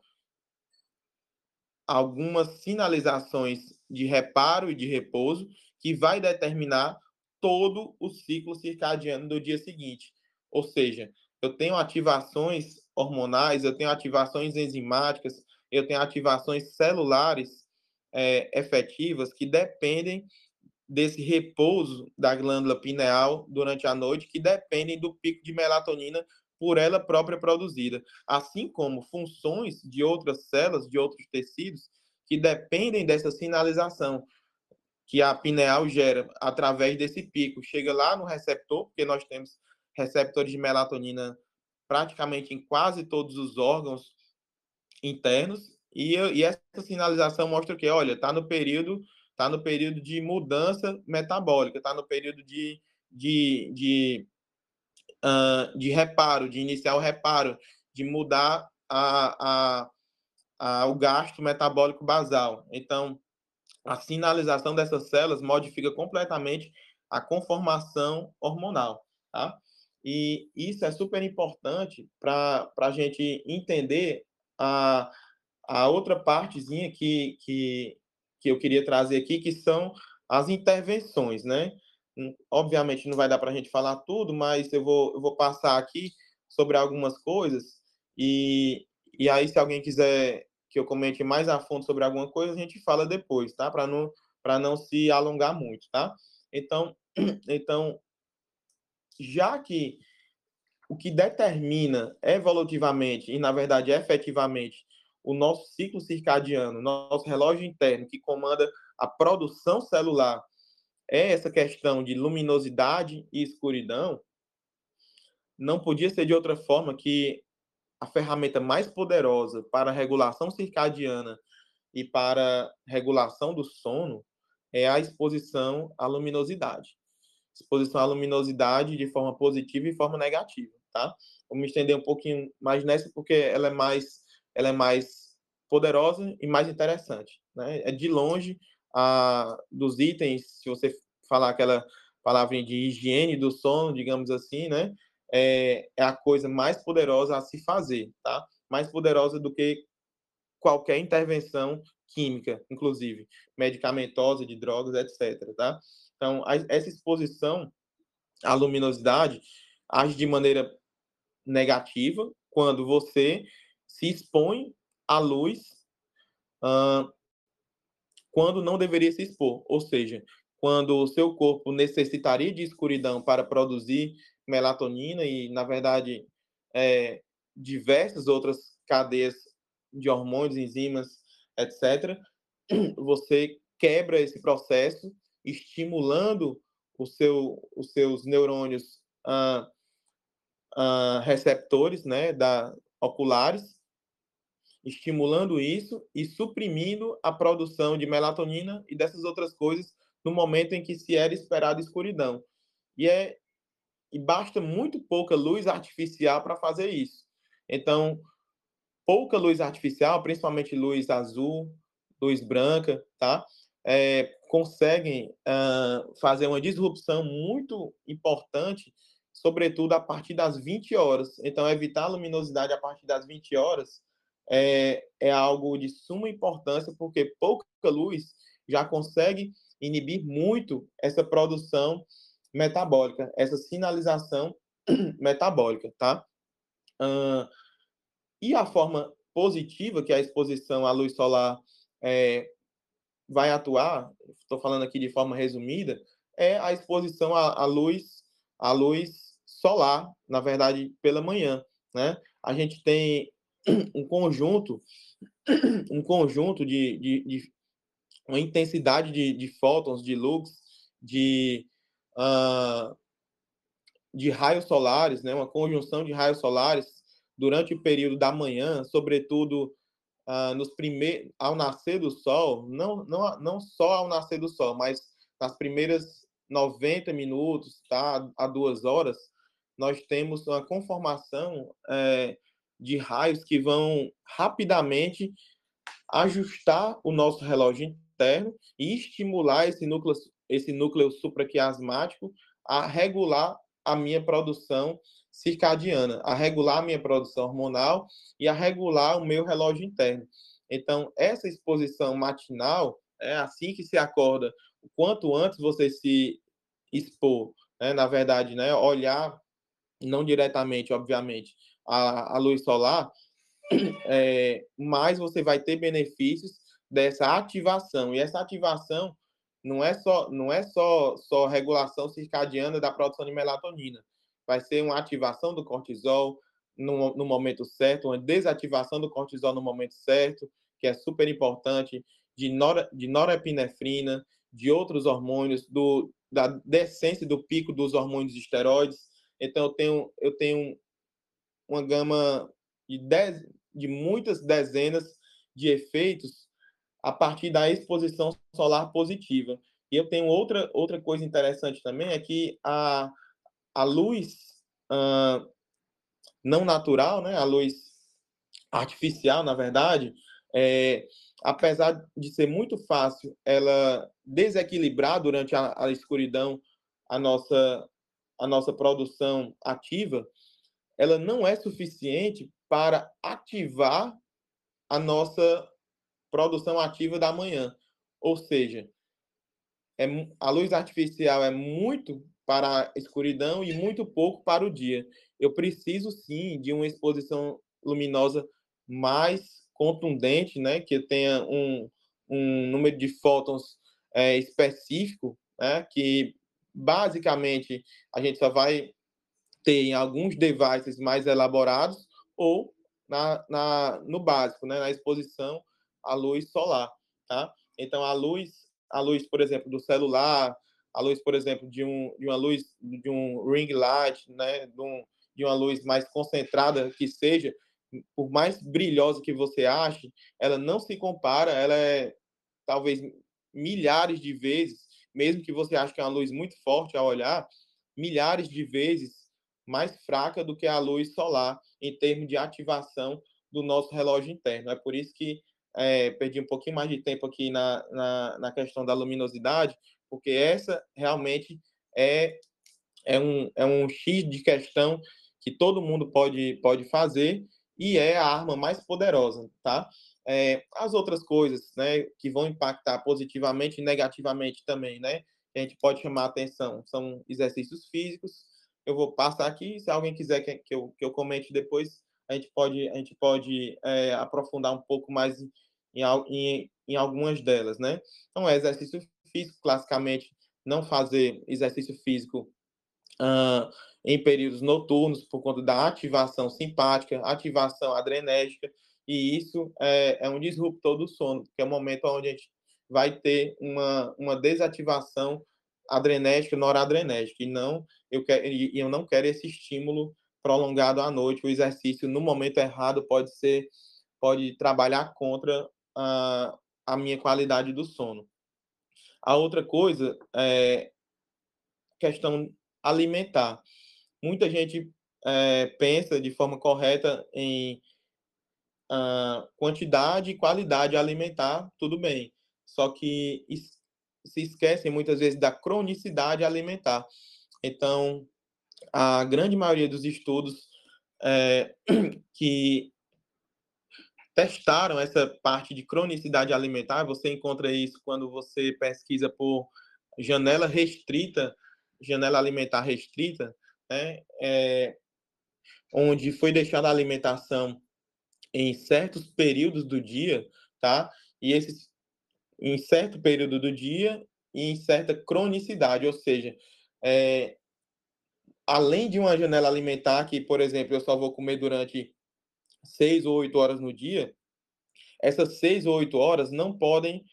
algumas sinalizações de reparo e de repouso que vai determinar todo o ciclo circadiano do dia seguinte. Ou seja, eu tenho ativações hormonais, eu tenho ativações enzimáticas, eu tenho ativações celulares é, efetivas que dependem desse repouso da glândula pineal durante a noite, que dependem do pico de melatonina por ela própria produzida, assim como funções de outras células, de outros tecidos, que dependem dessa sinalização que a pineal gera através desse pico. Chega lá no receptor, porque nós temos receptores de melatonina praticamente em quase todos os órgãos internos, e, e essa sinalização mostra que, olha, está no período está no período de mudança metabólica, está no período de, de, de, uh, de reparo, de iniciar o reparo, de mudar a, a, a, o gasto metabólico basal. Então, a sinalização dessas células modifica completamente a conformação hormonal, tá? E isso é super importante para a gente entender a, a outra partezinha que, que, que eu queria trazer aqui, que são as intervenções, né? Hum, obviamente não vai dar para a gente falar tudo, mas eu vou, eu vou passar aqui sobre algumas coisas e, e aí se alguém quiser que eu comente mais a fundo sobre alguma coisa, a gente fala depois, tá? Para não para não se alongar muito, tá? Então, então já que o que determina evolutivamente e na verdade efetivamente o nosso ciclo circadiano, nosso relógio interno que comanda a produção celular é essa questão de luminosidade e escuridão, não podia ser de outra forma que a ferramenta mais poderosa para a regulação circadiana e para regulação do sono é a exposição à luminosidade. Exposição à luminosidade de forma positiva e forma negativa, tá? Vou me estender um pouquinho mais nessa porque ela é mais ela é mais poderosa e mais interessante. Né? É de longe a, dos itens, se você falar aquela palavra de higiene do sono, digamos assim, né? É, é a coisa mais poderosa a se fazer, tá? Mais poderosa do que qualquer intervenção química, inclusive medicamentosa, de drogas, etc. Tá? Então, a, essa exposição à luminosidade age de maneira negativa quando você se expõe à luz uh, quando não deveria se expor, ou seja, quando o seu corpo necessitaria de escuridão para produzir melatonina e, na verdade, é, diversas outras cadeias de hormônios, enzimas, etc., você quebra esse processo, estimulando o seu, os seus neurônios ah, ah, receptores né, da, oculares, estimulando isso e suprimindo a produção de melatonina e dessas outras coisas no momento em que se era esperado escuridão. E é e basta muito pouca luz artificial para fazer isso. Então, pouca luz artificial, principalmente luz azul, luz branca, tá? É, conseguem uh, fazer uma disrupção muito importante, sobretudo a partir das 20 horas. Então, evitar a luminosidade a partir das 20 horas é, é algo de suma importância, porque pouca luz já consegue inibir muito essa produção metabólica, essa sinalização metabólica, tá? Uh, e a forma positiva que a exposição à luz solar é, vai atuar, estou falando aqui de forma resumida, é a exposição à, à luz, à luz solar, na verdade, pela manhã, né? A gente tem um conjunto, um conjunto de, de, de uma intensidade de, de fótons, de lux, de, uh, de raios solares, né? Uma conjunção de raios solares durante o período da manhã, sobretudo uh, nos primeiros, ao nascer do sol, não, não, não só ao nascer do sol, mas nas primeiras 90 minutos, tá, a duas horas, nós temos uma conformação é, de raios que vão rapidamente ajustar o nosso relógio interno e estimular esse núcleo, esse núcleo supraquiasmático a regular a minha produção circadiana, a regular a minha produção hormonal e a regular o meu relógio interno. Então, essa exposição matinal, é assim que se acorda, o quanto antes você se expor, né, na verdade, né, olhar, não diretamente, obviamente, a, a luz solar, é, mais você vai ter benefícios dessa ativação. E essa ativação não é só não é só só regulação circadiana da produção de melatonina. Vai ser uma ativação do cortisol no, no momento certo, uma desativação do cortisol no momento certo, que é super importante, de, nor, de norepinefrina, de outros hormônios, do, da descência do pico dos hormônios esteroides. Então, eu tenho, eu tenho uma gama de, dez, de muitas dezenas de efeitos a partir da exposição solar positiva. E eu tenho outra, outra coisa interessante também, é que a, a luz uh, não natural, né, a luz artificial, na verdade, é, apesar de ser muito fácil ela desequilibrar durante a, a escuridão a nossa, a nossa produção ativa, ela não é suficiente para ativar a nossa produção ativa da manhã. Ou seja, é, a luz artificial é muito para a escuridão e muito pouco para o dia. Eu preciso sim de uma exposição luminosa mais contundente, né, que tenha um, um número de fótons é, específico, né, que basicamente a gente só vai ter em alguns devices mais elaborados ou na, na, no básico, né, na exposição à luz solar, tá? Então a luz, a luz, por exemplo, do celular, a luz, por exemplo, de um de uma luz de um ring light, né, de, um, de uma luz mais concentrada que seja, por mais brilhosa que você ache, ela não se compara, ela é talvez milhares de vezes, mesmo que você ache que é uma luz muito forte ao olhar, milhares de vezes mais fraca do que a luz solar em termos de ativação do nosso relógio interno. É por isso que é, perdi um pouquinho mais de tempo aqui na, na, na, questão da luminosidade, porque essa realmente é, é, um, é um X de questão que todo mundo pode, pode fazer e é a arma mais poderosa, tá? É, as outras coisas, né, que vão impactar positivamente e negativamente também, né, que a gente pode chamar atenção, são exercícios físicos. Eu vou passar aqui, se alguém quiser que, que, eu, que eu comente depois, a gente pode, a gente pode é, aprofundar um pouco mais em, em, em, algumas delas, né? Então, é exercício físico, classicamente, não fazer exercício físico uh, em períodos noturnos por conta da ativação simpática, ativação adrenérgica, e isso é, é um disruptor do sono, que é o momento onde a gente vai ter uma, uma desativação adrenérgica, noradrenérgica, e não eu quero e eu não quero esse estímulo prolongado à noite. O exercício no momento errado pode ser pode trabalhar contra a, a minha qualidade do sono. A outra coisa é questão alimentar. Muita gente é, pensa de forma correta em uh, quantidade e qualidade alimentar, tudo bem. Só que se esquecem muitas vezes da cronicidade alimentar. Então, a grande maioria dos estudos é, que testaram essa parte de cronicidade alimentar, você encontra isso quando você pesquisa por janela restrita, janela alimentar restrita, né, é, onde foi deixada a alimentação em certos períodos do dia, tá? E esses em certo período do dia e em certa cronicidade, ou seja, é, além de uma janela alimentar que, por exemplo, eu só vou comer durante seis ou oito horas no dia, essas seis ou oito horas não podem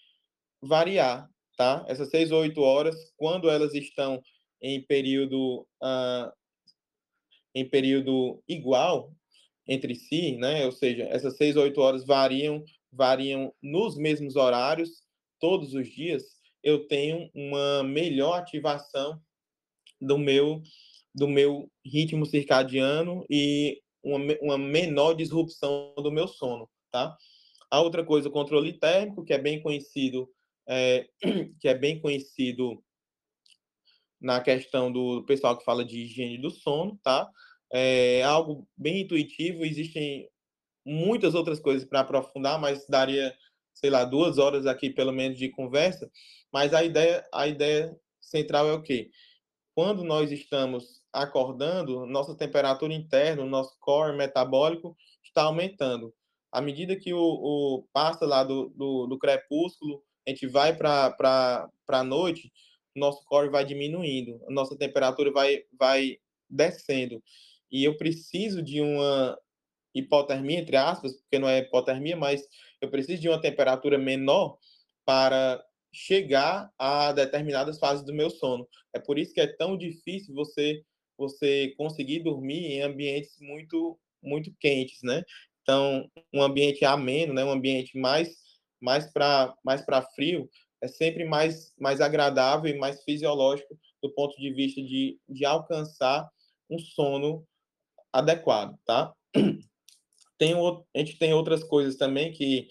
variar, tá? Essas seis ou oito horas, quando elas estão em período uh, em período igual entre si, né? Ou seja, essas seis ou oito horas variam variam nos mesmos horários todos os dias. Eu tenho uma melhor ativação do meu do meu ritmo circadiano e uma, uma menor disrupção do meu sono, tá? A outra coisa, o controle térmico, que é bem conhecido, é, que é bem conhecido na questão do pessoal que fala de higiene do sono, tá? É algo bem intuitivo, existem muitas outras coisas para aprofundar, mas daria, sei lá, duas horas aqui pelo menos de conversa. Mas a ideia, a ideia central é o quê? Quando nós estamos acordando, nossa temperatura interna, nosso core metabólico está aumentando. À medida que o, o passa lá do, do, do crepúsculo, a gente vai para a noite, nosso core vai diminuindo, nossa temperatura vai, vai descendo. E eu preciso de uma hipotermia, entre aspas, porque não é hipotermia, mas eu preciso de uma temperatura menor para chegar a determinadas fases do meu sono. É por isso que é tão difícil você você conseguir dormir em ambientes muito muito quentes, né? Então, um ambiente ameno, né, um ambiente mais mais para mais para frio, é sempre mais mais agradável e mais fisiológico do ponto de vista de, de alcançar um sono adequado, tá? Tem, a gente tem outras coisas também que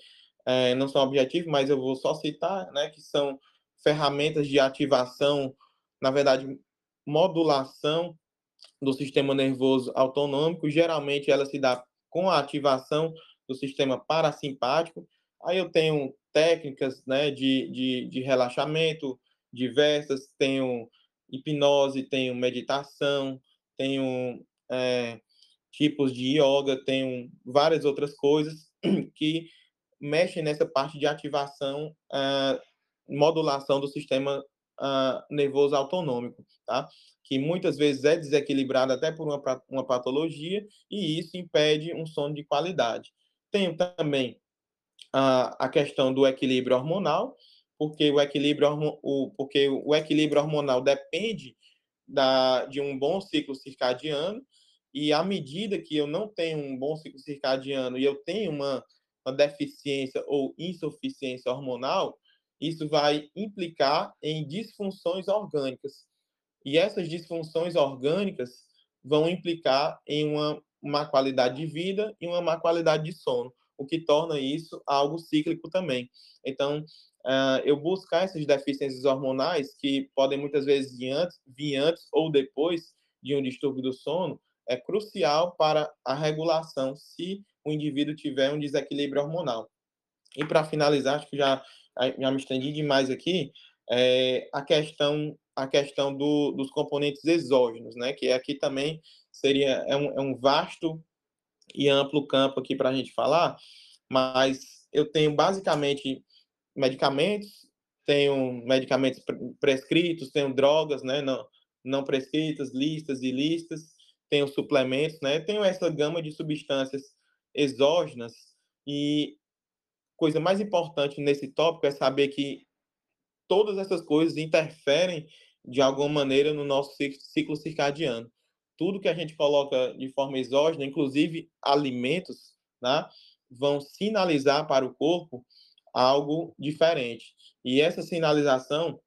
é, não são objetivos, mas eu vou só citar, né, que são ferramentas de ativação, na verdade, modulação do sistema nervoso autonômico. Geralmente ela se dá com a ativação do sistema parasimpático. Aí eu tenho técnicas né, de, de, de relaxamento diversas, tenho hipnose, tenho meditação, tenho é, tipos de yoga, tenho várias outras coisas que mexem nessa parte de ativação, uh, modulação do sistema uh, nervoso autonômico, tá? Que muitas vezes é desequilibrado até por uma, uma patologia e isso impede um sono de qualidade. Tenho também uh, a questão do equilíbrio hormonal, porque o equilíbrio, o, porque o equilíbrio hormonal depende da, de um bom ciclo circadiano e à medida que eu não tenho um bom ciclo circadiano e eu tenho uma uma deficiência ou insuficiência hormonal, isso vai implicar em disfunções orgânicas. E essas disfunções orgânicas vão implicar em uma má qualidade de vida e uma má qualidade de sono, o que torna isso algo cíclico também. Então, uh, eu buscar essas deficiências hormonais, que podem muitas vezes vir antes, vir antes ou depois de um distúrbio do sono, é crucial para a regulação se o indivíduo tiver um desequilíbrio hormonal. E para finalizar, acho que já, já me estendi demais aqui, é a questão a questão do, dos componentes exógenos, né? Que aqui também seria é um, é um vasto e amplo campo aqui para a gente falar, mas eu tenho basicamente medicamentos, tenho medicamentos prescritos, tenho drogas, né? Não, não prescritas, listas e listas, tenho suplementos, né? Tenho essa gama de substâncias exógenas e coisa mais importante nesse tópico é saber que todas essas coisas interferem de alguma maneira no nosso ciclo circadiano. Tudo que a gente coloca de forma exógena, inclusive alimentos, né, vão sinalizar para o corpo algo diferente. E essa sinalização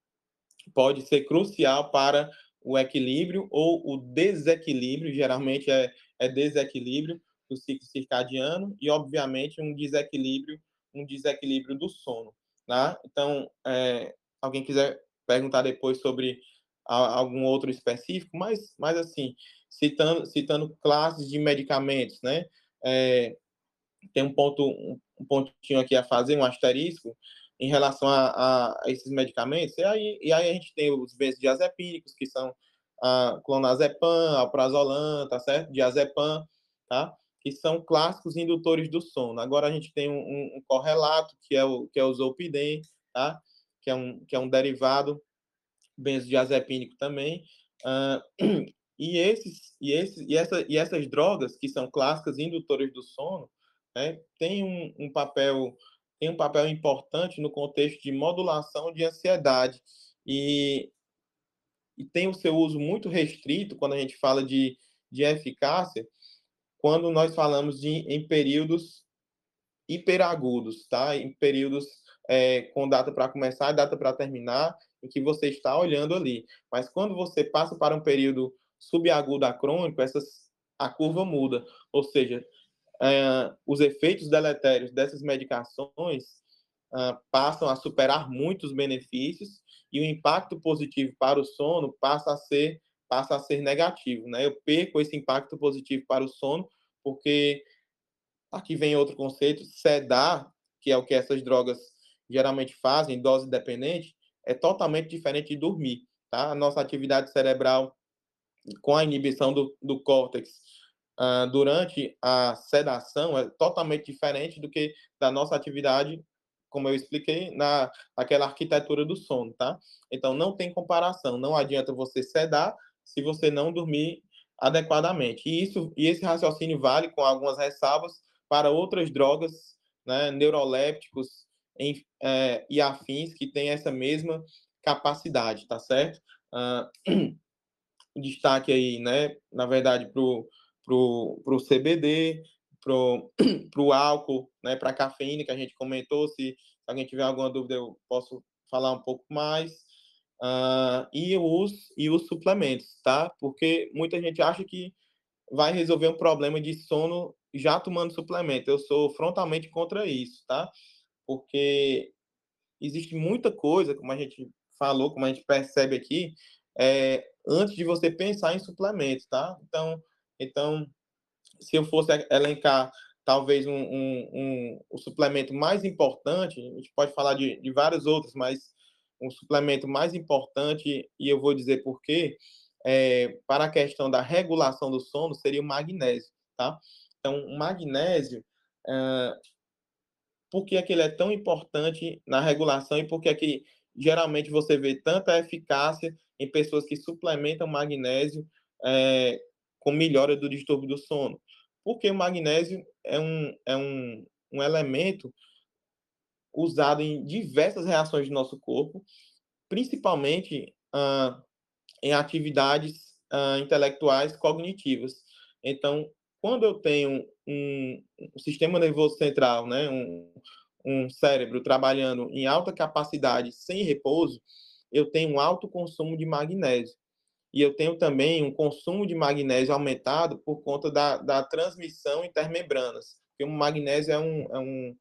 pode ser crucial para o equilíbrio ou o desequilíbrio, geralmente é, é desequilíbrio do ciclo circadiano e, obviamente, um desequilíbrio, um desequilíbrio do sono. Tá? Então, é, alguém quiser perguntar depois sobre algum outro específico, mas, mas assim, citando, citando classes de medicamentos, né? É, tem um ponto, um pontinho aqui a fazer, um asterisco, em relação a, a, esses medicamentos, e aí, e aí a gente tem os benzodiazepínicos, que são a clonazepam, alprazolam, tá certo? Diazepam, tá? Que são clássicos indutores do sono. Agora a gente tem um, um, correlato, que é o, que é o zolpidem, tá? Que é um, que é um derivado benzodiazepínico também. Uh, e, esses, e, esses, e, essa, e essas drogas, que são clássicas indutores do sono, né, têm um, um papel tem um papel importante no contexto de modulação de ansiedade e, e tem o seu uso muito restrito quando a gente fala de, de eficácia, quando nós falamos de em períodos hiperagudos, tá? Em períodos é, com data para começar e data para terminar, em que você está olhando ali. Mas quando você passa para um período subagudo a crônico, essas, a curva muda. Ou seja, uh, os efeitos deletérios dessas medicações uh, passam a superar muitos benefícios e o impacto positivo para o sono passa a ser passa a ser negativo, né? Eu perco esse impacto positivo para o sono porque aqui vem outro conceito, sedar, que é o que essas drogas geralmente fazem, dose dependente, é totalmente diferente de dormir, tá? A nossa atividade cerebral com a inibição do, do córtex uh, durante a sedação é totalmente diferente do que da nossa atividade, como eu expliquei, na aquela arquitetura do sono, tá? Então não tem comparação, não adianta você sedar se você não dormir adequadamente. E isso e esse raciocínio vale com algumas ressalvas para outras drogas, né, neurolépticos em, é, e afins que têm essa mesma capacidade, tá certo? Uh, destaque aí, né, na verdade, para para o CBD, para o álcool, né, para a cafeína que a gente comentou. Se, se, alguém tiver alguma dúvida, eu posso falar um pouco mais. Uh, e, os, e os suplementos, tá? Porque muita gente acha que vai resolver um problema de sono já tomando suplemento. Eu sou frontalmente contra isso, tá? Porque existe muita coisa, como a gente falou, como a gente percebe aqui, é, antes de você pensar em suplemento, tá? Então, então, se eu fosse elencar talvez um, um, um, o suplemento mais importante, a gente pode falar de, de vários outros, mas um suplemento mais importante, e eu vou dizer por quê, é, para a questão da regulação do sono, seria o magnésio, tá? Então, o magnésio, é, por que, é que ele é tão importante na regulação e por que, é que geralmente você vê tanta eficácia em pessoas que suplementam magnésio é, com melhora do distúrbio do sono. Porque o magnésio é um, é um, um elemento usado em diversas reações do nosso corpo, principalmente ah, em atividades ah, intelectuais cognitivas. Então, quando eu tenho um, um sistema nervoso central, né, um, um cérebro trabalhando em alta capacidade sem repouso, eu tenho um alto consumo de magnésio e eu tenho também um consumo de magnésio aumentado por conta da, da transmissão intermembranas, porque o magnésio é um, é um,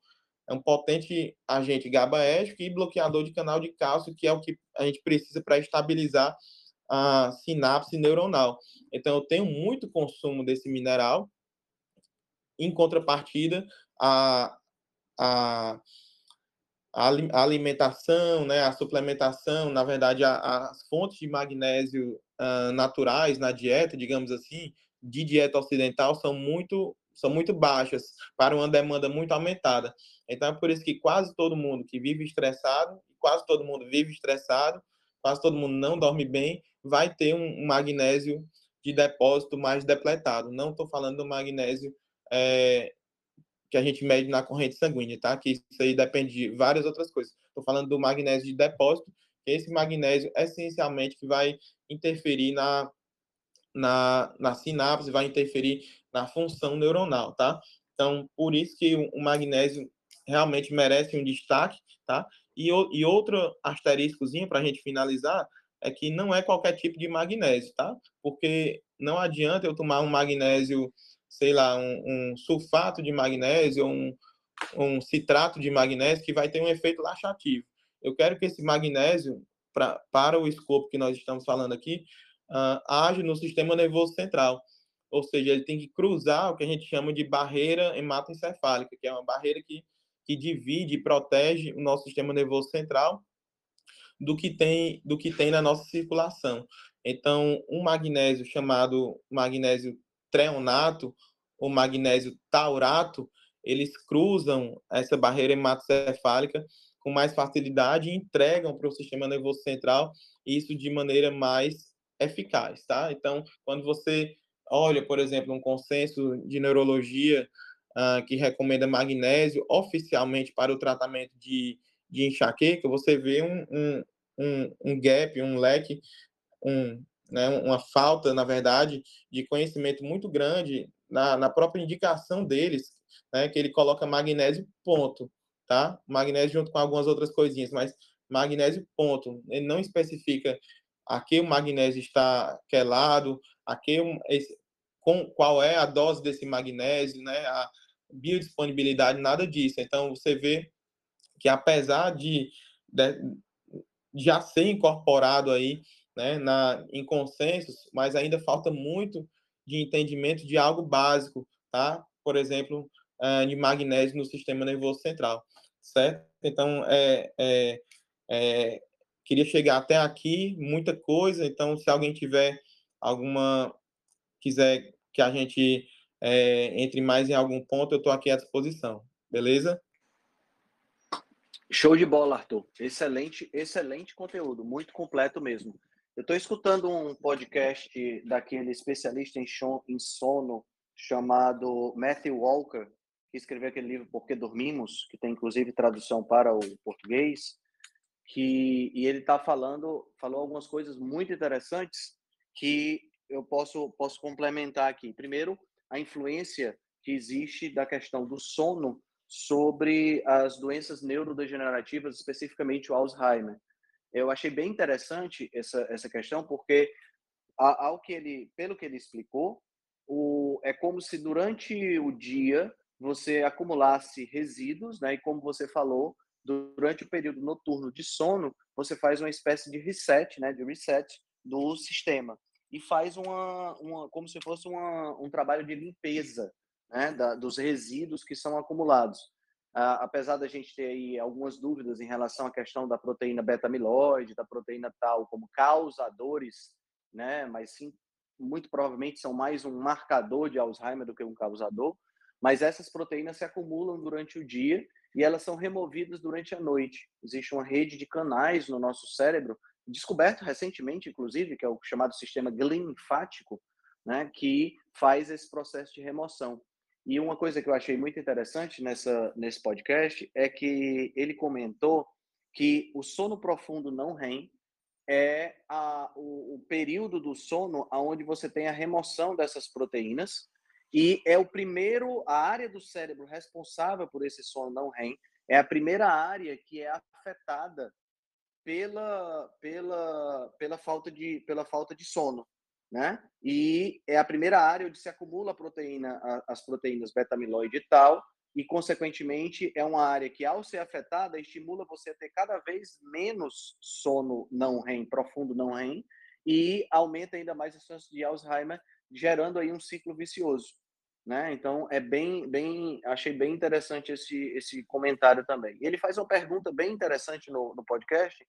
é um potente agente GABAérgico e bloqueador de canal de cálcio, que é o que a gente precisa para estabilizar a sinapse neuronal. Então, eu tenho muito consumo desse mineral, em contrapartida, a, a a alimentação, né, a suplementação, na verdade, a, as fontes de magnésio uh, naturais na dieta, digamos assim, de dieta ocidental são muito são muito baixas para uma demanda muito aumentada. Então é por isso que quase todo mundo que vive estressado, quase todo mundo vive estressado, quase todo mundo não dorme bem, vai ter um magnésio de depósito mais depletado. Não estou falando do magnésio é, que a gente mede na corrente sanguínea, tá? Que isso aí depende de várias outras coisas. Estou falando do magnésio de depósito, que esse magnésio essencialmente que vai interferir na, na, na sinapse, vai interferir na função neuronal, tá? Então, por isso que o magnésio realmente merece um destaque, tá? E, e outro asteriscozinho para a gente finalizar é que não é qualquer tipo de magnésio, tá? Porque não adianta eu tomar um magnésio, sei lá, um, um sulfato de magnésio, um, um citrato de magnésio que vai ter um efeito laxativo. Eu quero que esse magnésio, pra, para o escopo que nós estamos falando aqui, uh, age no sistema nervoso central. Ou seja, ele tem que cruzar o que a gente chama de barreira hematoencefálica, que é uma barreira que, que divide e protege o nosso sistema nervoso central do que tem do que tem na nossa circulação. Então, um magnésio chamado magnésio treonato ou magnésio taurato, eles cruzam essa barreira hematocefálica com mais facilidade e entregam para o sistema nervoso central isso de maneira mais eficaz, tá? Então, quando você olha, por exemplo, um consenso de neurologia uh, que recomenda magnésio oficialmente para o tratamento de, de enxaqueca, você vê um, um, um, um gap, um leque, um, né, uma falta, na verdade, de conhecimento muito grande na, na própria indicação deles, né, que ele coloca magnésio ponto, tá? Magnésio junto com algumas outras coisinhas, mas magnésio ponto. Ele não especifica a que o magnésio está quelado, a que esse, com, qual é a dose desse magnésio, né? A biodisponibilidade, nada disso. Então você vê que apesar de, de já ser incorporado aí, né, na, em consensos, mas ainda falta muito de entendimento de algo básico, tá? Por exemplo, uh, de magnésio no sistema nervoso central, certo? Então, é, é, é, queria chegar até aqui, muita coisa, então, se alguém tiver alguma, quiser que a gente é, entre mais em algum ponto, eu estou aqui à disposição, beleza? Show de bola, Arthur. Excelente, excelente conteúdo, muito completo mesmo. Eu estou escutando um podcast daquele especialista em sono chamado Matthew Walker, que escreveu aquele livro Por que Dormimos, que tem inclusive tradução para o português, que e ele está falando, falou algumas coisas muito interessantes que eu posso posso complementar aqui. Primeiro, a influência que existe da questão do sono sobre as doenças neurodegenerativas, especificamente o Alzheimer. Eu achei bem interessante essa, essa questão, porque ao que ele, pelo que ele explicou, o, é como se durante o dia você acumulasse resíduos, né? E como você falou, durante o período noturno de sono, você faz uma espécie de reset, né? De reset do sistema e faz uma, uma como se fosse uma, um trabalho de limpeza né, da, dos resíduos que são acumulados. Uh, apesar da gente ter aí algumas dúvidas em relação à questão da proteína beta-amiloide, da proteína tal como causadores, né, mas sim, muito provavelmente são mais um marcador de Alzheimer do que um causador, mas essas proteínas se acumulam durante o dia e elas são removidas durante a noite. Existe uma rede de canais no nosso cérebro, descoberto recentemente, inclusive, que é o chamado sistema linfático, né, que faz esse processo de remoção. E uma coisa que eu achei muito interessante nessa, nesse podcast é que ele comentou que o sono profundo não REM é a, o, o período do sono onde você tem a remoção dessas proteínas e é o primeiro, a área do cérebro responsável por esse sono não REM é a primeira área que é afetada pela, pela, pela, falta de, pela falta de sono né? E é a primeira área onde se acumula proteína, as proteínas beta-amiloide e tal, e consequentemente é uma área que ao ser afetada estimula você a ter cada vez menos sono não REM, profundo não REM, e aumenta ainda mais a chance de Alzheimer, gerando aí um ciclo vicioso, né? Então é bem, bem, achei bem interessante esse esse comentário também. Ele faz uma pergunta bem interessante no, no podcast,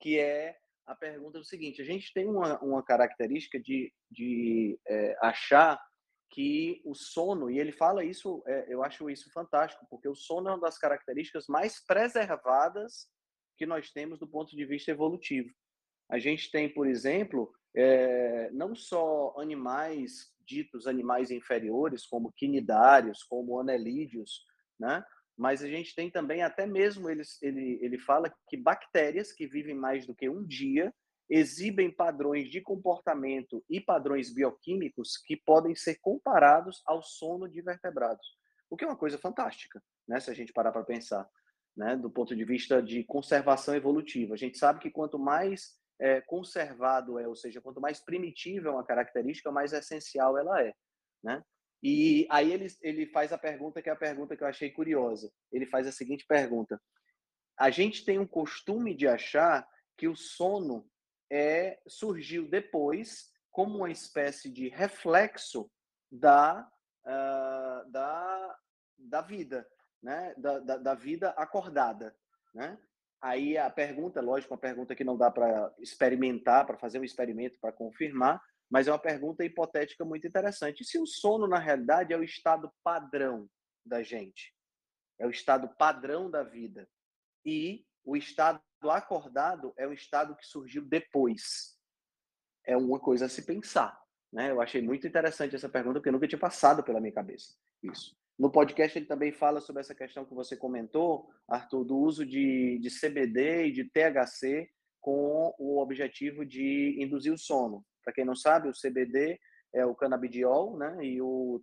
que é a pergunta é o seguinte: a gente tem uma, uma característica de, de é, achar que o sono, e ele fala isso, é, eu acho isso fantástico, porque o sono é uma das características mais preservadas que nós temos do ponto de vista evolutivo. A gente tem, por exemplo, é, não só animais ditos animais inferiores, como quinidários, como anelídeos, né? Mas a gente tem também, até mesmo ele, ele, ele fala que bactérias que vivem mais do que um dia exibem padrões de comportamento e padrões bioquímicos que podem ser comparados ao sono de vertebrados, o que é uma coisa fantástica, né, se a gente parar para pensar, né, do ponto de vista de conservação evolutiva. A gente sabe que quanto mais é, conservado é, ou seja, quanto mais primitiva é uma característica, mais essencial ela é, né? E aí ele, ele faz a pergunta que é a pergunta que eu achei curiosa. Ele faz a seguinte pergunta: a gente tem um costume de achar que o sono é surgiu depois como uma espécie de reflexo da uh, da, da vida, né? Da, da, da, vida acordada, né? Aí a pergunta, lógico, uma pergunta que não dá para experimentar, para fazer um experimento para confirmar, mas é uma pergunta hipotética muito interessante. E se o sono, na realidade, é o estado padrão da gente? É o estado padrão da vida. E o estado acordado é o estado que surgiu depois. É uma coisa a se pensar. Né? Eu achei muito interessante essa pergunta, porque nunca tinha passado pela minha cabeça isso. No podcast, ele também fala sobre essa questão que você comentou, Arthur, do uso de, de CBD e de THC com o objetivo de induzir o sono. Para quem não sabe, o CBD é o canabidiol, né? E o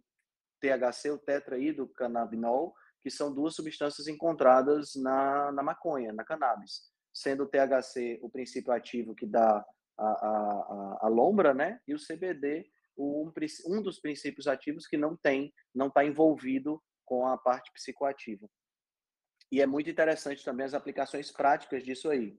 THC, o tetraidrocannabinol, que são duas substâncias encontradas na, na maconha, na cannabis. Sendo o THC o princípio ativo que dá a, a, a, a lombra, né? E o CBD um, um dos princípios ativos que não tem, não está envolvido com a parte psicoativa. E é muito interessante também as aplicações práticas disso aí,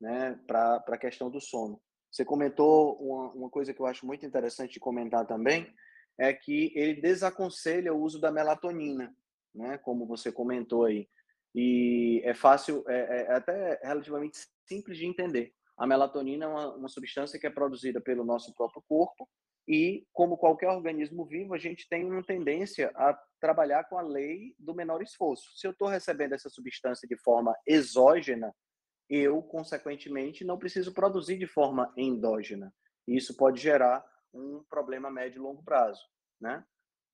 né, para a questão do sono. Você comentou uma, uma coisa que eu acho muito interessante de comentar também, é que ele desaconselha o uso da melatonina, né, como você comentou aí. E é fácil, é, é até relativamente simples de entender. A melatonina é uma, uma substância que é produzida pelo nosso próprio corpo e, como qualquer organismo vivo, a gente tem uma tendência a trabalhar com a lei do menor esforço. Se eu estou recebendo essa substância de forma exógena, eu, consequentemente, não preciso produzir de forma endógena. Isso pode gerar um problema médio e longo prazo. Né?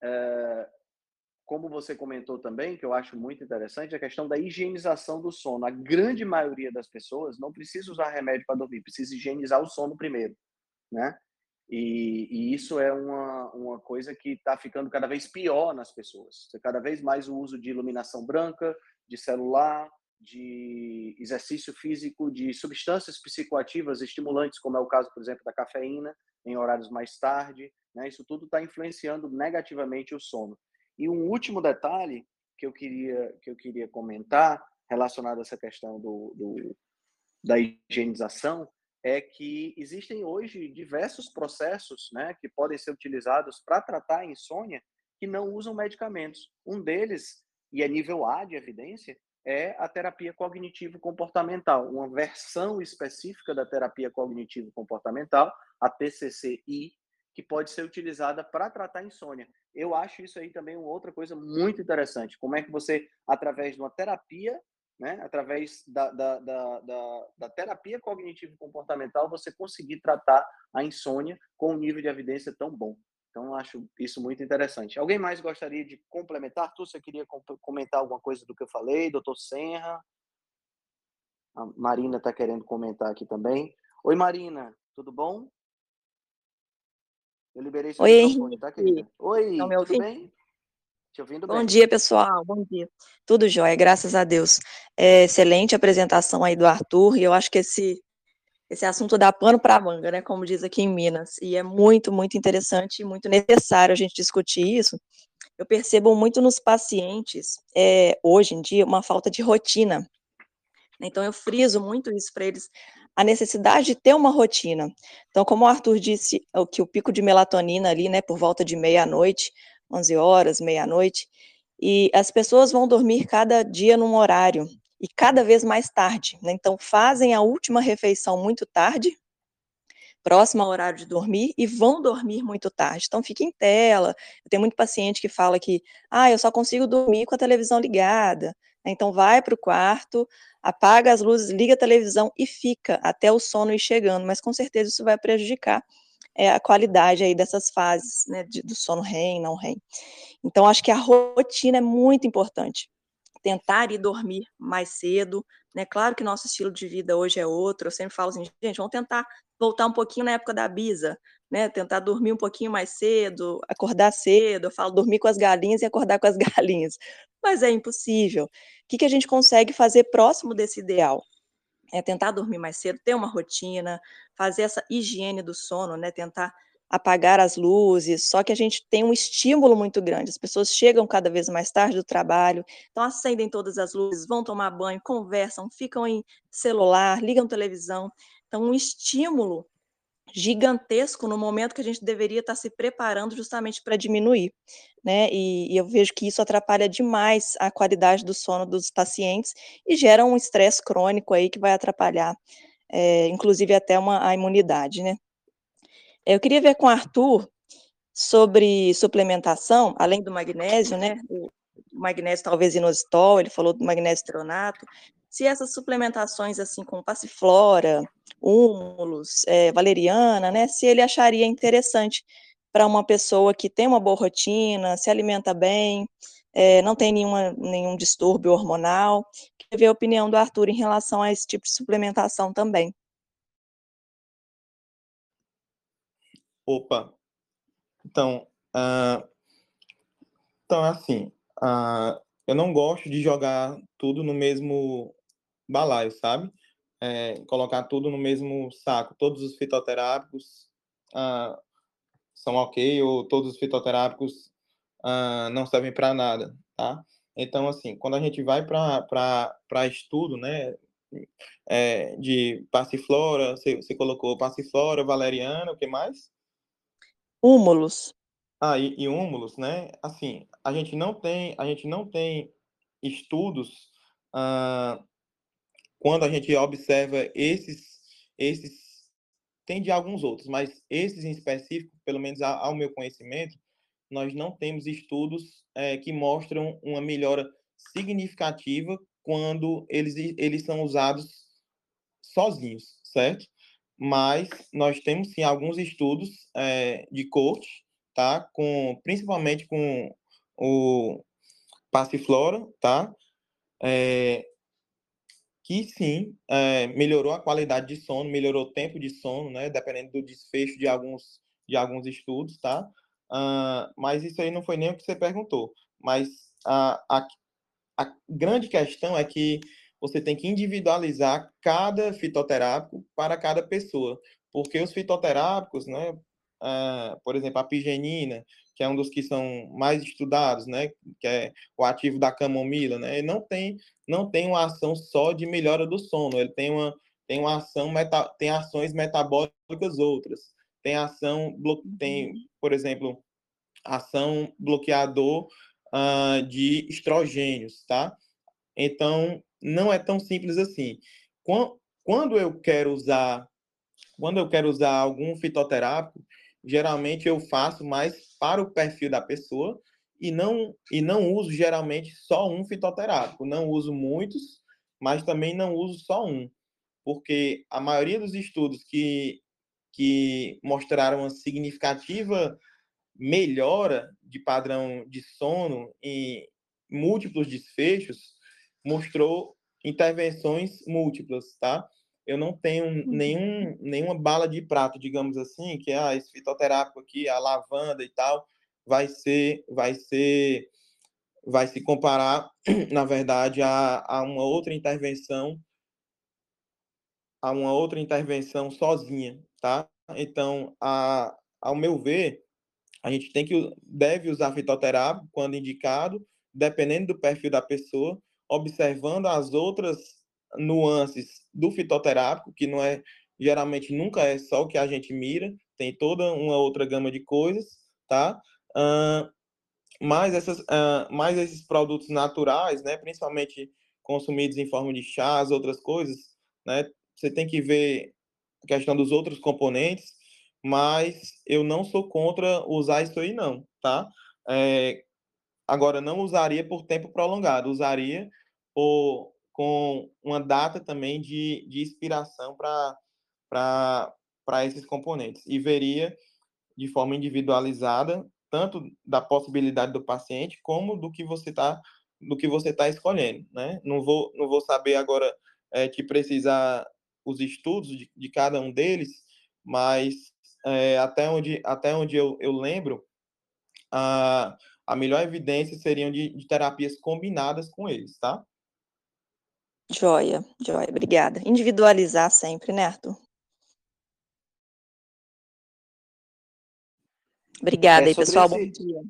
É, como você comentou também, que eu acho muito interessante, a questão da higienização do sono. A grande maioria das pessoas não precisa usar remédio para dormir, precisa higienizar o sono primeiro. Né? E, e, isso é uma, uma coisa que está ficando cada vez pior nas pessoas. Cada vez mais o uso de iluminação branca, de celular, de exercício físico, de substâncias psicoativas estimulantes, como é o caso, por exemplo, da cafeína, em horários mais tarde. Né? Isso tudo está influenciando negativamente o sono. E um último detalhe que eu queria, que eu queria comentar relacionado a essa questão do, do da higienização é que existem hoje diversos processos né, que podem ser utilizados para tratar a insônia que não usam medicamentos. Um deles, e é nível A de evidência, é a terapia cognitivo-comportamental, uma versão específica da terapia cognitivo-comportamental, a TCCI, que pode ser utilizada para tratar insônia. Eu acho isso aí também uma outra coisa muito interessante. Como é que você, através de uma terapia né, através da, da, da, da, da terapia cognitivo-comportamental, você conseguir tratar a insônia com um nível de evidência tão bom. Então, acho isso muito interessante. Alguém mais gostaria de complementar? Tu, você queria comentar alguma coisa do que eu falei? Doutor Senra? A Marina está querendo comentar aqui também. Oi, Marina, tudo bom? Eu liberei seu Oi, microfone, tá, querida? Oi, tudo bem? Te ouvindo bem. Bom dia, pessoal. Bom dia. Tudo jóia, graças a Deus. É, excelente apresentação aí do Arthur, e eu acho que esse, esse assunto dá pano para manga, né? Como diz aqui em Minas. E é muito, muito interessante e muito necessário a gente discutir isso. Eu percebo muito nos pacientes, é, hoje em dia, uma falta de rotina. Então, eu friso muito isso para eles, a necessidade de ter uma rotina. Então, como o Arthur disse, o que o pico de melatonina ali, né, por volta de meia-noite, 11 horas, meia-noite, e as pessoas vão dormir cada dia num horário e cada vez mais tarde, né? Então fazem a última refeição muito tarde, próximo ao horário de dormir e vão dormir muito tarde. Então fica em tela. Eu tenho muito paciente que fala que, ah, eu só consigo dormir com a televisão ligada. Então vai para o quarto, apaga as luzes, liga a televisão e fica até o sono ir chegando, mas com certeza isso vai prejudicar é, a qualidade aí dessas fases, né, de, do sono REM, não REM. Então, acho que a rotina é muito importante. Tentar ir dormir mais cedo, né? Claro que nosso estilo de vida hoje é outro. Eu sempre falo assim, gente, vamos tentar voltar um pouquinho na época da Bisa, né? Tentar dormir um pouquinho mais cedo, acordar cedo. Eu falo dormir com as galinhas e acordar com as galinhas. Mas é impossível. O que, que a gente consegue fazer próximo desse ideal? É tentar dormir mais cedo, ter uma rotina, fazer essa higiene do sono, né? Tentar apagar as luzes, só que a gente tem um estímulo muito grande. As pessoas chegam cada vez mais tarde do trabalho, então acendem todas as luzes, vão tomar banho, conversam, ficam em celular, ligam televisão. Então, um estímulo gigantesco no momento que a gente deveria estar se preparando justamente para diminuir, né? E, e, eu vejo que isso atrapalha demais a qualidade do sono dos pacientes e gera um estresse crônico aí que vai atrapalhar, é, inclusive até uma, a imunidade, né? Eu queria ver com o Arthur sobre suplementação, além do magnésio, né? O magnésio talvez inositol, ele falou do magnésio treonato. Se essas suplementações assim com passiflora, húmulos, é, valeriana, né? Se ele acharia interessante para uma pessoa que tem uma boa rotina, se alimenta bem, é, não tem nenhuma, nenhum distúrbio hormonal. Queria ver a opinião do Arthur em relação a esse tipo de suplementação também. Opa, então, uh, então assim, uh, eu não gosto de jogar tudo no mesmo balaio, sabe? É, colocar tudo no mesmo saco. Todos os fitoterápicos uh, são ok ou todos os fitoterápicos não servem para nada, tá? Então, assim, quando a gente vai para estudo, né, é, de passiflora, você, você colocou passiflora, valeriana, o que mais? Húmulos. Ah, e, e né? Assim, a gente não tem, a gente não tem estudos ah, quando a gente observa esses, esses, tem de alguns outros, mas esses em específico, pelo menos ao meu conhecimento, nós não temos estudos é, que mostram uma melhora significativa quando eles, eles são usados sozinhos, certo? Mas nós temos sim alguns estudos é, de coach, tá? Com principalmente com o passiflora, tá? É, que sim é, melhorou a qualidade de sono, melhorou o tempo de sono, né? Dependendo do desfecho de alguns de alguns estudos, tá? Uh, mas isso aí não foi nem o que você perguntou. Mas a, a, a grande questão é que você tem que individualizar cada fitoterápico para cada pessoa, porque os fitoterápicos, né, por exemplo, a pigenina, que é um dos que são mais estudados, né, que é o ativo da camomila, né, ele não tem não tem uma ação só de melhora do sono, ele tem uma tem uma ação meta, tem ações metabólicas outras, tem ação tem, uhum. por exemplo, ação bloqueador uh, de estrogênios, tá? Então, não é tão simples assim. Quando eu quero usar, quando eu quero usar algum fitoterápico, geralmente eu faço mais para o perfil da pessoa e não e não uso geralmente só um fitoterápico. Não uso muitos, mas também não uso só um, porque a maioria dos estudos que que mostraram uma significativa melhora de padrão de sono em múltiplos desfechos mostrou intervenções múltiplas, tá? Eu não tenho uhum. nenhum, nenhuma bala de prato, digamos assim, que ah, esse fitoterápico aqui, a lavanda e tal, vai ser, vai ser, vai se comparar, na verdade, a, a uma outra intervenção, a uma outra intervenção sozinha, tá? Então, a, ao meu ver, a gente tem que deve usar fitoterápico quando indicado, dependendo do perfil da pessoa, observando as outras nuances do fitoterápico, que não é geralmente nunca é só o que a gente mira, tem toda uma outra gama de coisas, tá? Uh, mais, essas, uh, mais esses produtos naturais, né, principalmente consumidos em forma de chás, outras coisas, né, você tem que ver a questão dos outros componentes, mas eu não sou contra usar isso aí não, tá? É, agora, não usaria por tempo prolongado, usaria por, com uma data também de, de expiração para esses componentes. E veria de forma individualizada, tanto da possibilidade do paciente, como do que você está do que você está escolhendo, né? Não vou, não vou saber agora é, te precisar os estudos de, de cada um deles, mas é, até onde, até onde eu, eu lembro, a, a melhor evidência seriam de, de terapias combinadas com eles, tá? Joia, joia, obrigada. Individualizar sempre, né, Arthur? Obrigada é, aí, pessoal. Esse... Bom dia.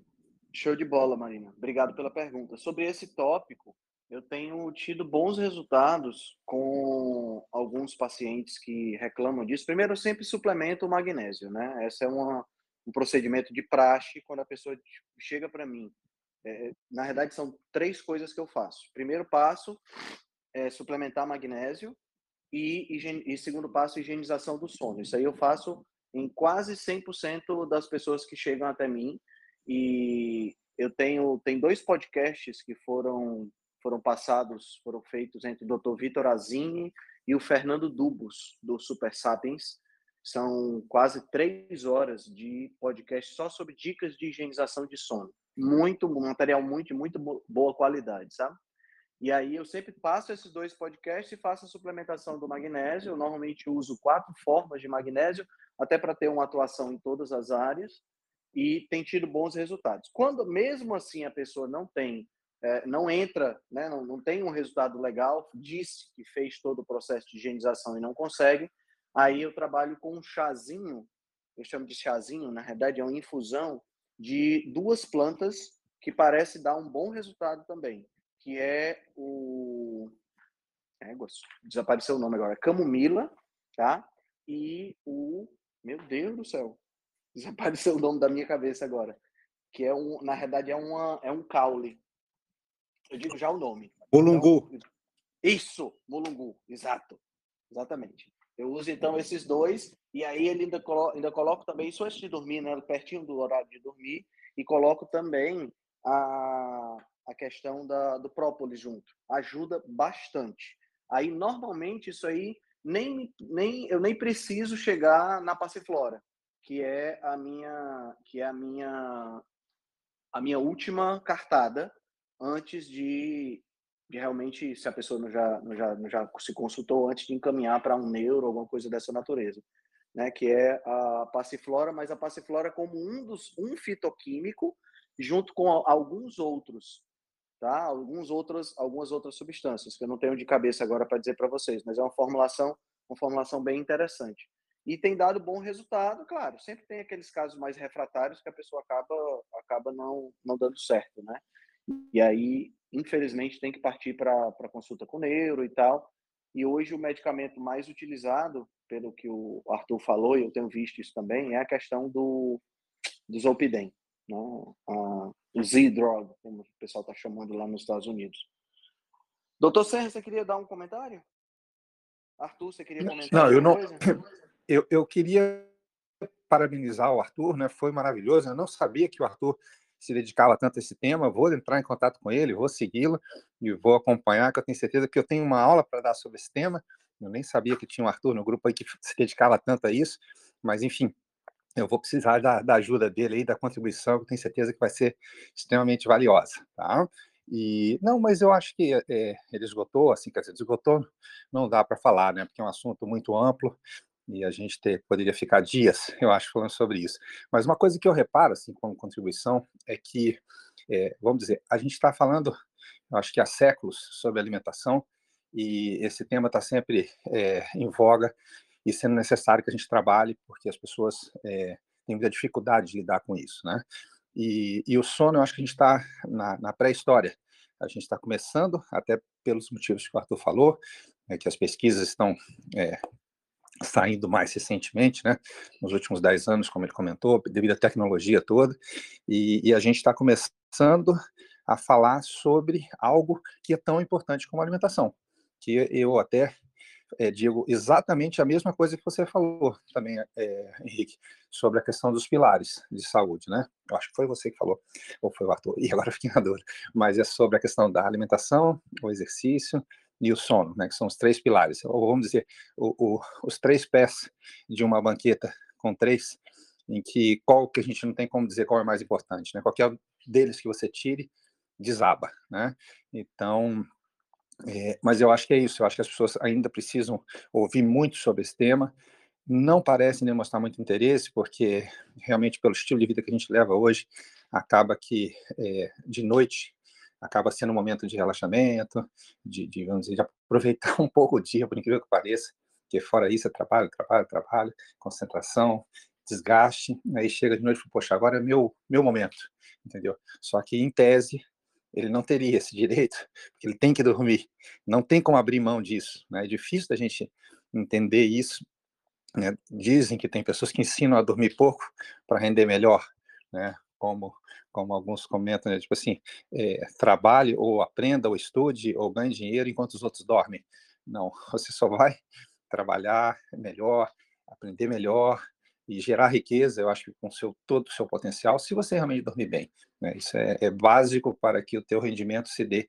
Show de bola, Marina. Obrigado pela pergunta. Sobre esse tópico, eu tenho tido bons resultados com alguns pacientes que reclamam disso. Primeiro, eu sempre suplemento o magnésio, né? Esse é uma, um procedimento de praxe quando a pessoa chega para mim. É, na verdade, são três coisas que eu faço. Primeiro passo é suplementar magnésio e, e segundo passo, higienização do sono. Isso aí eu faço em quase 100% das pessoas que chegam até mim. E eu tenho tem dois podcasts que foram foram passados, foram feitos entre o Dr. Vitor Azini e o Fernando Dubos, do Super Sapiens. São quase três horas de podcast só sobre dicas de higienização de sono. Muito, material muito, muito boa qualidade, sabe? E aí eu sempre passo esses dois podcasts e faço a suplementação do magnésio. Eu normalmente uso quatro formas de magnésio, até para ter uma atuação em todas as áreas, e tem tido bons resultados. Quando mesmo assim a pessoa não tem é, não entra, né, não, não tem um resultado legal, disse que fez todo o processo de higienização e não consegue, aí eu trabalho com um chazinho, eu chamo de chazinho, na verdade é uma infusão de duas plantas que parece dar um bom resultado também, que é o... É, desapareceu o nome agora, camomila, tá? E o... Meu Deus do céu, desapareceu o nome da minha cabeça agora, que é um, na verdade é uma é um caule, eu digo já o nome. Mulungu. Então, isso, Mulungu, exato. Exatamente. Eu uso então esses dois e aí ele ainda, colo ainda coloco também isso antes de dormir, né? Pertinho do horário de dormir e coloco também a, a questão da, do própolis junto. Ajuda bastante. Aí normalmente isso aí nem, nem eu nem preciso chegar na passiflora, que é a minha que é a minha a minha última cartada antes de, de realmente, se a pessoa não já, não já, não já se consultou antes de encaminhar para um neuro, alguma coisa dessa natureza, né? Que é a passiflora, mas a passiflora como um dos um fitoquímico junto com alguns outros, tá? Alguns outros, algumas outras substâncias que eu não tenho de cabeça agora para dizer para vocês, mas é uma formulação, uma formulação bem interessante. E tem dado bom resultado, claro. Sempre tem aqueles casos mais refratários que a pessoa acaba acaba não não dando certo, né? E aí, infelizmente, tem que partir para consulta com neuro e tal. E hoje o medicamento mais utilizado, pelo que o Arthur falou, e eu tenho visto isso também, é a questão do, do Zolpidem, né? O Z-Drug, como o pessoal está chamando lá nos Estados Unidos. Doutor Serra, você queria dar um comentário? Arthur, você queria comentar? Não, eu não. Eu, eu queria parabenizar o Arthur, né? Foi maravilhoso. Eu não sabia que o Arthur se dedicava tanto a esse tema, vou entrar em contato com ele, vou segui-lo e vou acompanhar, que eu tenho certeza que eu tenho uma aula para dar sobre esse tema. Eu nem sabia que tinha um Arthur no grupo aí que se dedicava tanto a isso, mas enfim, eu vou precisar da, da ajuda dele aí, da contribuição, que tenho certeza que vai ser extremamente valiosa, tá? E não, mas eu acho que é, ele esgotou, assim, quer dizer, esgotou, não dá para falar, né? Porque é um assunto muito amplo e a gente ter, poderia ficar dias, eu acho, falando sobre isso. Mas uma coisa que eu reparo, assim, como contribuição, é que, é, vamos dizer, a gente está falando, eu acho que há séculos, sobre alimentação, e esse tema está sempre é, em voga e sendo necessário que a gente trabalhe, porque as pessoas é, têm muita dificuldade de lidar com isso, né? E, e o sono, eu acho que a gente está na, na pré-história. A gente está começando, até pelos motivos que o Arthur falou, é, que as pesquisas estão é, saindo mais recentemente, né, nos últimos 10 anos, como ele comentou, devido à tecnologia toda, e, e a gente está começando a falar sobre algo que é tão importante como a alimentação, que eu até é, digo exatamente a mesma coisa que você falou também, é, Henrique, sobre a questão dos pilares de saúde, né? Eu acho que foi você que falou, ou foi o Arthur, e agora fiquei na dúvida, mas é sobre a questão da alimentação, o exercício e o sono, né, que são os três pilares, ou vamos dizer, o, o, os três pés de uma banqueta com três, em que qual que a gente não tem como dizer qual é mais importante, né? Qualquer deles que você tire, desaba, né? Então, é, mas eu acho que é isso, eu acho que as pessoas ainda precisam ouvir muito sobre esse tema, não parecem demonstrar muito interesse, porque realmente pelo estilo de vida que a gente leva hoje, acaba que é, de noite acaba sendo um momento de relaxamento, de, de, vamos dizer, de aproveitar um pouco o dia, por incrível que pareça, porque fora isso é trabalho, trabalho, trabalho, concentração, desgaste, aí chega de noite e fala, poxa, agora é meu, meu momento, entendeu? Só que, em tese, ele não teria esse direito, porque ele tem que dormir, não tem como abrir mão disso, né? É difícil da gente entender isso, né? Dizem que tem pessoas que ensinam a dormir pouco para render melhor, né? Como como alguns comentam, né? tipo assim, é, trabalhe ou aprenda ou estude ou ganhe dinheiro enquanto os outros dormem. Não, você só vai trabalhar melhor, aprender melhor, e gerar riqueza, eu acho com seu, todo o seu potencial, se você realmente dormir bem. Né? Isso é, é, básico para que o teu rendimento se dê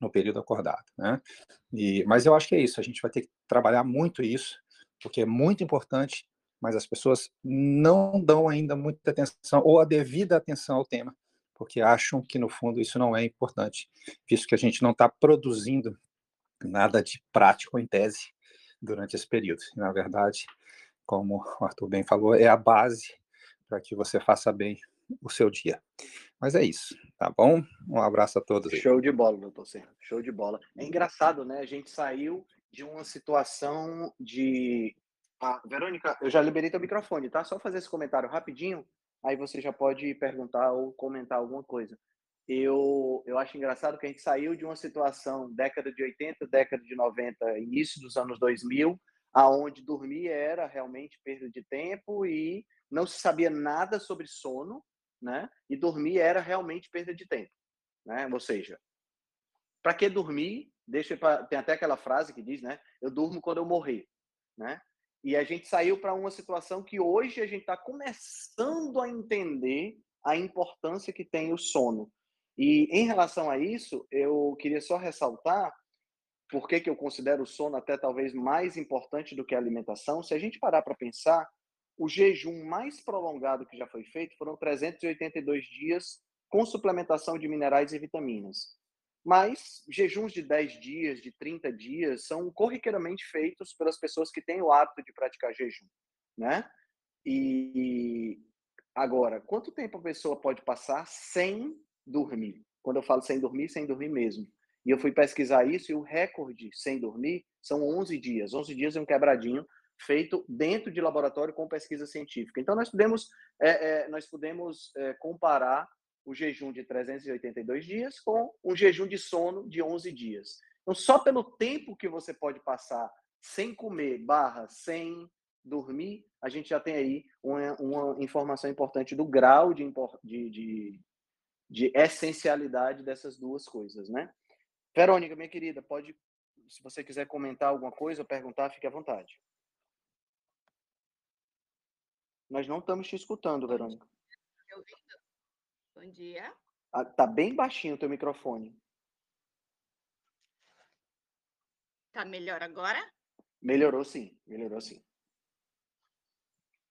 no período acordado. Né? E, mas eu acho que é isso, a gente vai ter que trabalhar muito isso, porque é muito importante, mas as pessoas não dão ainda muita atenção, ou a devida atenção ao tema, porque acham que, no fundo, isso não é importante, visto que a gente não está produzindo nada de prático em tese durante esse período. Na verdade, como o Arthur bem falou, é a base para que você faça bem o seu dia. Mas é isso, tá bom? Um abraço a todos. Show de bola, doutor Serra. Show de bola. É engraçado, né? A gente saiu de uma situação de. Ah, Verônica, eu já liberei teu microfone, tá? Só fazer esse comentário rapidinho, aí você já pode perguntar ou comentar alguma coisa. Eu, eu acho engraçado que a gente saiu de uma situação década de 80, década de 90, início dos anos 2000, aonde dormir era realmente perda de tempo e não se sabia nada sobre sono, né? E dormir era realmente perda de tempo, né? Ou seja, para que dormir? Deixa pra, tem até aquela frase que diz, né? Eu durmo quando eu morrer, né? E a gente saiu para uma situação que hoje a gente está começando a entender a importância que tem o sono. E em relação a isso, eu queria só ressaltar por que, que eu considero o sono até talvez mais importante do que a alimentação, se a gente parar para pensar, o jejum mais prolongado que já foi feito foram 382 dias com suplementação de minerais e vitaminas. Mas jejuns de 10 dias, de 30 dias, são corriqueiramente feitos pelas pessoas que têm o hábito de praticar jejum, né? E agora, quanto tempo a pessoa pode passar sem dormir? Quando eu falo sem dormir, sem dormir mesmo. E eu fui pesquisar isso e o recorde sem dormir são 11 dias. 11 dias é um quebradinho feito dentro de laboratório com pesquisa científica. Então, nós podemos, é, é, nós podemos é, comparar o jejum de 382 dias com um jejum de sono de 11 dias. Então, só pelo tempo que você pode passar sem comer, barra, sem dormir, a gente já tem aí uma, uma informação importante do grau de, de, de, de essencialidade dessas duas coisas, né? Verônica, minha querida, pode, se você quiser comentar alguma coisa, perguntar, fique à vontade. Nós não estamos te escutando, Verônica. Me ouvindo? Bom dia. Ah, tá bem baixinho o teu microfone. Tá melhor agora? Melhorou sim, melhorou sim.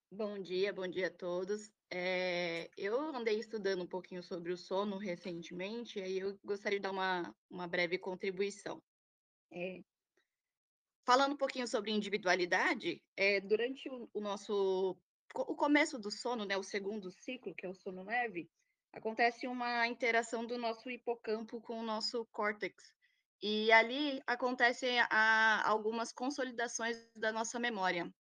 Bom dia, bom dia a todos. É, eu andei estudando um pouquinho sobre o sono recentemente, e aí eu gostaria de dar uma, uma breve contribuição. É, falando um pouquinho sobre individualidade, é, durante o, o, nosso o começo do sono, né, o segundo ciclo, que é o sono leve, acontece uma interação do nosso hipocampo com o nosso córtex. E ali acontecem a, algumas consolidações da nossa memória.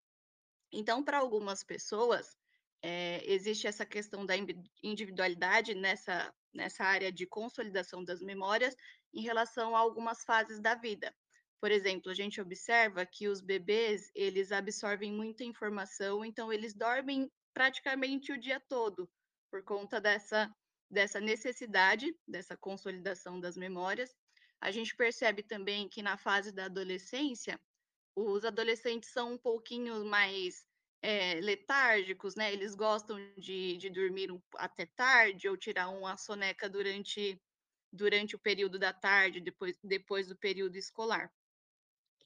Então, para algumas pessoas, é, existe essa questão da individualidade nessa, nessa área de consolidação das memórias em relação a algumas fases da vida. Por exemplo, a gente observa que os bebês, eles absorvem muita informação, então eles dormem praticamente o dia todo, por conta dessa, dessa necessidade, dessa consolidação das memórias. A gente percebe também que na fase da adolescência, os adolescentes são um pouquinho mais é, letárgicos, né? Eles gostam de, de dormir um, até tarde ou tirar uma soneca durante, durante o período da tarde, depois, depois do período escolar.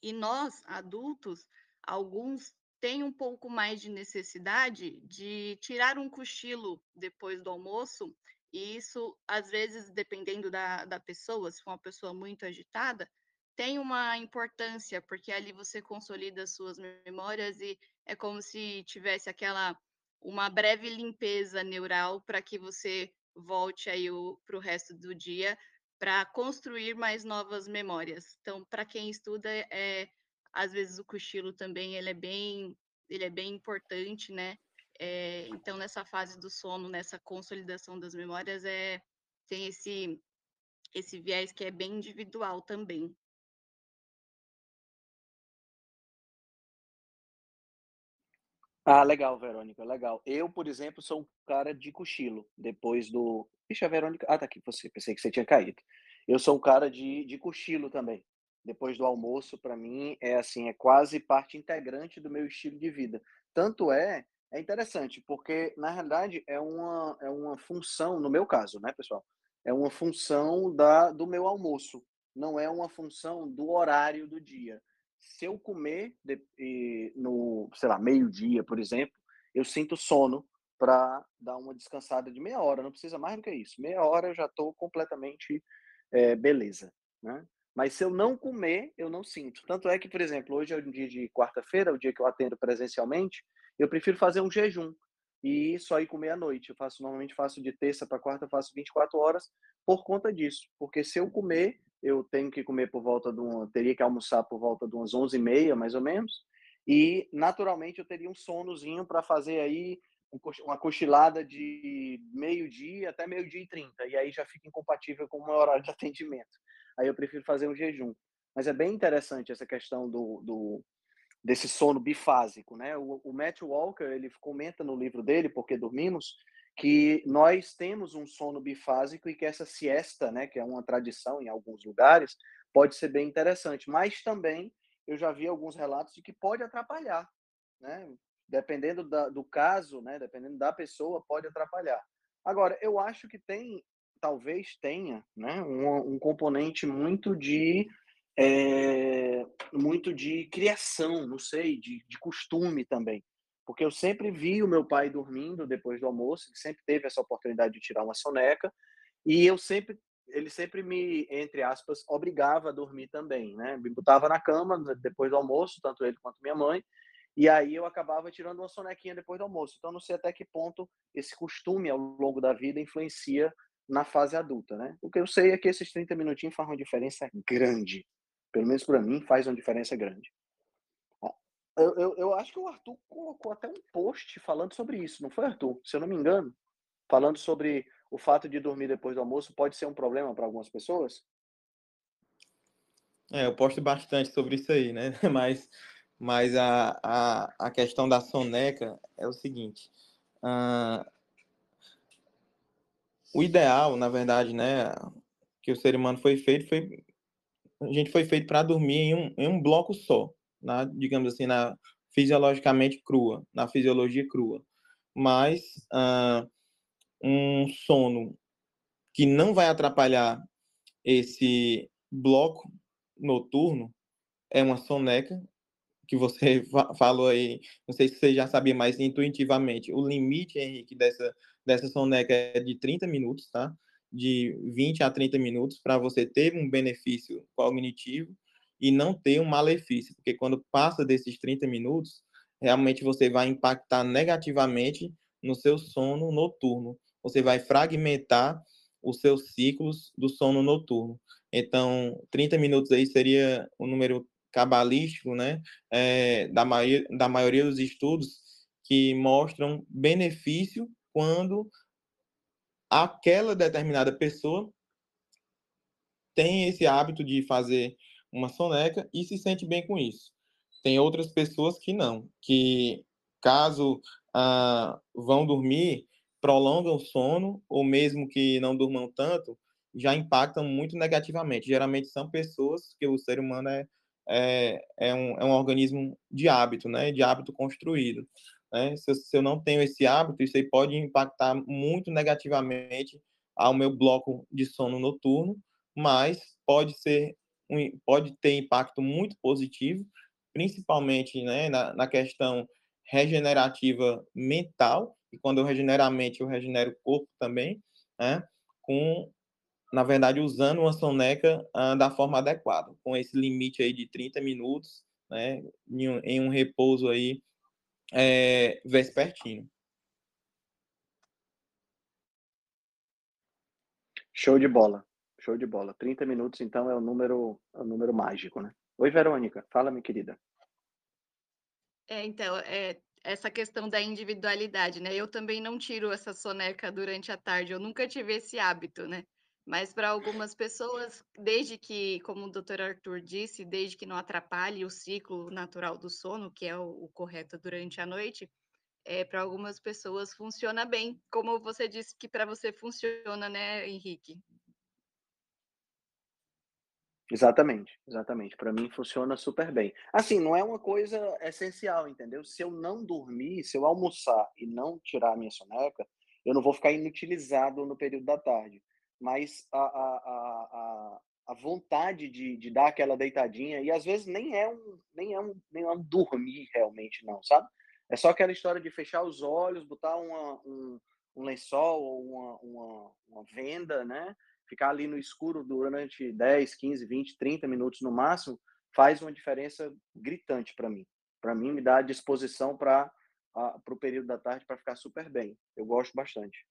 E nós, adultos, alguns têm um pouco mais de necessidade de tirar um cochilo depois do almoço E isso, às vezes, dependendo da, da pessoa, se for uma pessoa muito agitada, tem uma importância, porque ali você consolida as suas memórias e é como se tivesse aquela uma breve limpeza neural para que você volte aí para o resto do dia para construir mais novas memórias. Então, para quem estuda, é, às vezes o cochilo também ele é bem, ele é bem importante, né? É, então, nessa fase do sono, nessa consolidação das memórias, é, tem esse, esse viés que é bem individual também. Ah, legal, Verônica, legal. Eu, por exemplo, sou um cara de cochilo, depois do... Ixi, a Verônica... Ah, tá aqui você, pensei que você tinha caído. Eu sou um cara de, de cochilo também. Depois do almoço, para mim, é assim, é quase parte integrante do meu estilo de vida. Tanto é, é interessante, porque, na realidade, é uma, é uma função, no meu caso, né, pessoal? É uma função da, do meu almoço, não é uma função do horário do dia se eu comer de, no, sei lá, meio-dia, por exemplo, eu sinto sono para dar uma descansada de meia hora, não precisa mais do que isso. Meia hora eu já estou completamente é, beleza, né? Mas se eu não comer, eu não sinto. Tanto é que, por exemplo, hoje é um dia de quarta-feira, o dia que eu atendo presencialmente, eu prefiro fazer um jejum e só ir comer à noite. Eu faço normalmente faço de terça para quarta, faço 24 horas por conta disso, porque se eu comer, eu tenho que comer por volta de uma, teria que almoçar por volta de umas 11h30, mais ou menos, e naturalmente eu teria um sonozinho para fazer aí uma cochilada de meio-dia até meio-dia e 30, e aí já fica incompatível com o meu horário de atendimento. Aí eu prefiro fazer um jejum. Mas é bem interessante essa questão do, do desse sono bifásico, né? O, o Matt Walker, ele comenta no livro dele, Porque Dormimos, que nós temos um sono bifásico e que essa siesta, né, que é uma tradição em alguns lugares, pode ser bem interessante. Mas também eu já vi alguns relatos de que pode atrapalhar, né? Dependendo da, do caso, né, dependendo da pessoa, pode atrapalhar. Agora, eu acho que tem, talvez tenha, né, um, um componente muito de é, muito de criação, não sei, de, de costume também porque eu sempre vi o meu pai dormindo depois do almoço, ele sempre teve essa oportunidade de tirar uma soneca, e eu sempre ele sempre me, entre aspas, obrigava a dormir também, né? Me botava na cama depois do almoço, tanto ele quanto minha mãe, e aí eu acabava tirando uma sonequinha depois do almoço. Então não sei até que ponto esse costume ao longo da vida influencia na fase adulta, né? O que eu sei é que esses 30 minutinhos fazem uma diferença grande. Pelo menos para mim faz uma diferença grande. Eu, eu, eu, acho que o Arthur colocou até um post falando sobre isso, não foi, Arthur? Se eu não me engano, falando sobre o fato de dormir depois do almoço pode ser um problema para algumas pessoas? É, eu posto bastante sobre isso aí, né? Mas, mas a, a, a questão da soneca é o seguinte: uh, o ideal, na verdade, né, que o ser humano foi feito, foi a gente foi feito para dormir em um, em um bloco só na, digamos assim, na fisiologicamente crua, na fisiologia crua. Mas uh, um sono que não vai atrapalhar esse bloco noturno é uma soneca que você falou aí, não sei se você já sabia, mas intuitivamente, o limite, Henrique, dessa, dessa soneca é de 30 minutos, tá? De 20 a 30 minutos para você ter um benefício cognitivo e não ter um malefício, porque quando passa desses 30 minutos, realmente você vai impactar negativamente no seu sono noturno. Você vai fragmentar os seus ciclos do sono noturno. Então, 30 minutos aí seria o um número cabalístico, né, é, da, maioria, da maioria dos estudos que mostram benefício quando aquela determinada pessoa tem esse hábito de fazer uma soneca e se sente bem com isso. Tem outras pessoas que não, que caso ah, vão dormir, prolongam o sono, ou mesmo que não durmam tanto, já impactam muito negativamente. Geralmente são pessoas que o ser humano é, é, é, um, é um organismo de hábito, né? de hábito construído. Né? Se, se eu não tenho esse hábito, isso aí pode impactar muito negativamente ao meu bloco de sono noturno, mas pode ser pode ter impacto muito positivo, principalmente né, na, na questão regenerativa mental, e quando eu regenero a mente, eu regenero o corpo também, né? com, na verdade, usando uma soneca uh, da forma adequada, com esse limite aí de 30 minutos, né? em, um, em um repouso aí é, vespertino. Show de bola, show de bola. 30 minutos, então, é o número, é o número mágico, né? Oi, Verônica. Fala, minha querida. É, então, é, essa questão da individualidade, né? Eu também não tiro essa soneca durante a tarde, eu nunca tive esse hábito, né? Mas para algumas pessoas, desde que, como o doutor Arthur disse, desde que não atrapalhe o ciclo natural do sono, que é o, o correto durante a noite, é, para algumas pessoas funciona bem, como você disse que para você funciona, né, Henrique? Exatamente, exatamente. Para mim funciona super bem. Assim, não é uma coisa essencial, entendeu? Se eu não dormir, se eu almoçar e não tirar a minha soneca, eu não vou ficar inutilizado no período da tarde. Mas a, a, a, a vontade de, de dar aquela deitadinha, e às vezes nem é um, nem é um, nem é um dormir realmente, não, sabe? É só aquela história de fechar os olhos, botar uma, um, um lençol ou uma, uma, uma venda, né? Ficar ali no escuro durante 10, 15, 20, 30 minutos no máximo, faz uma diferença gritante para mim. Para mim, me dá disposição para o período da tarde para ficar super bem. Eu gosto bastante.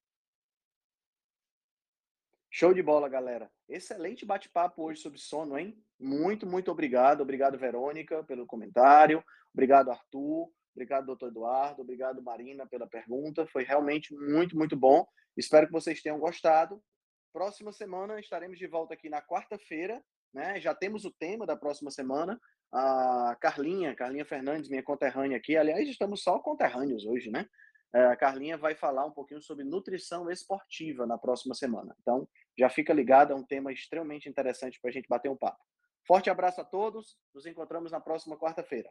Show de bola, galera. Excelente bate-papo hoje sobre sono, hein? Muito, muito obrigado. Obrigado, Verônica, pelo comentário. Obrigado, Arthur. Obrigado, doutor Eduardo. Obrigado, Marina, pela pergunta. Foi realmente muito, muito bom. Espero que vocês tenham gostado. Próxima semana estaremos de volta aqui na quarta-feira, né? Já temos o tema da próxima semana. A Carlinha, Carlinha Fernandes, minha conterrânea aqui. Aliás, estamos só conterrâneos hoje, né? É, a Carlinha vai falar um pouquinho sobre nutrição esportiva na próxima semana. Então, já fica ligado, é um tema extremamente interessante para a gente bater um papo. Forte abraço a todos, nos encontramos na próxima quarta-feira.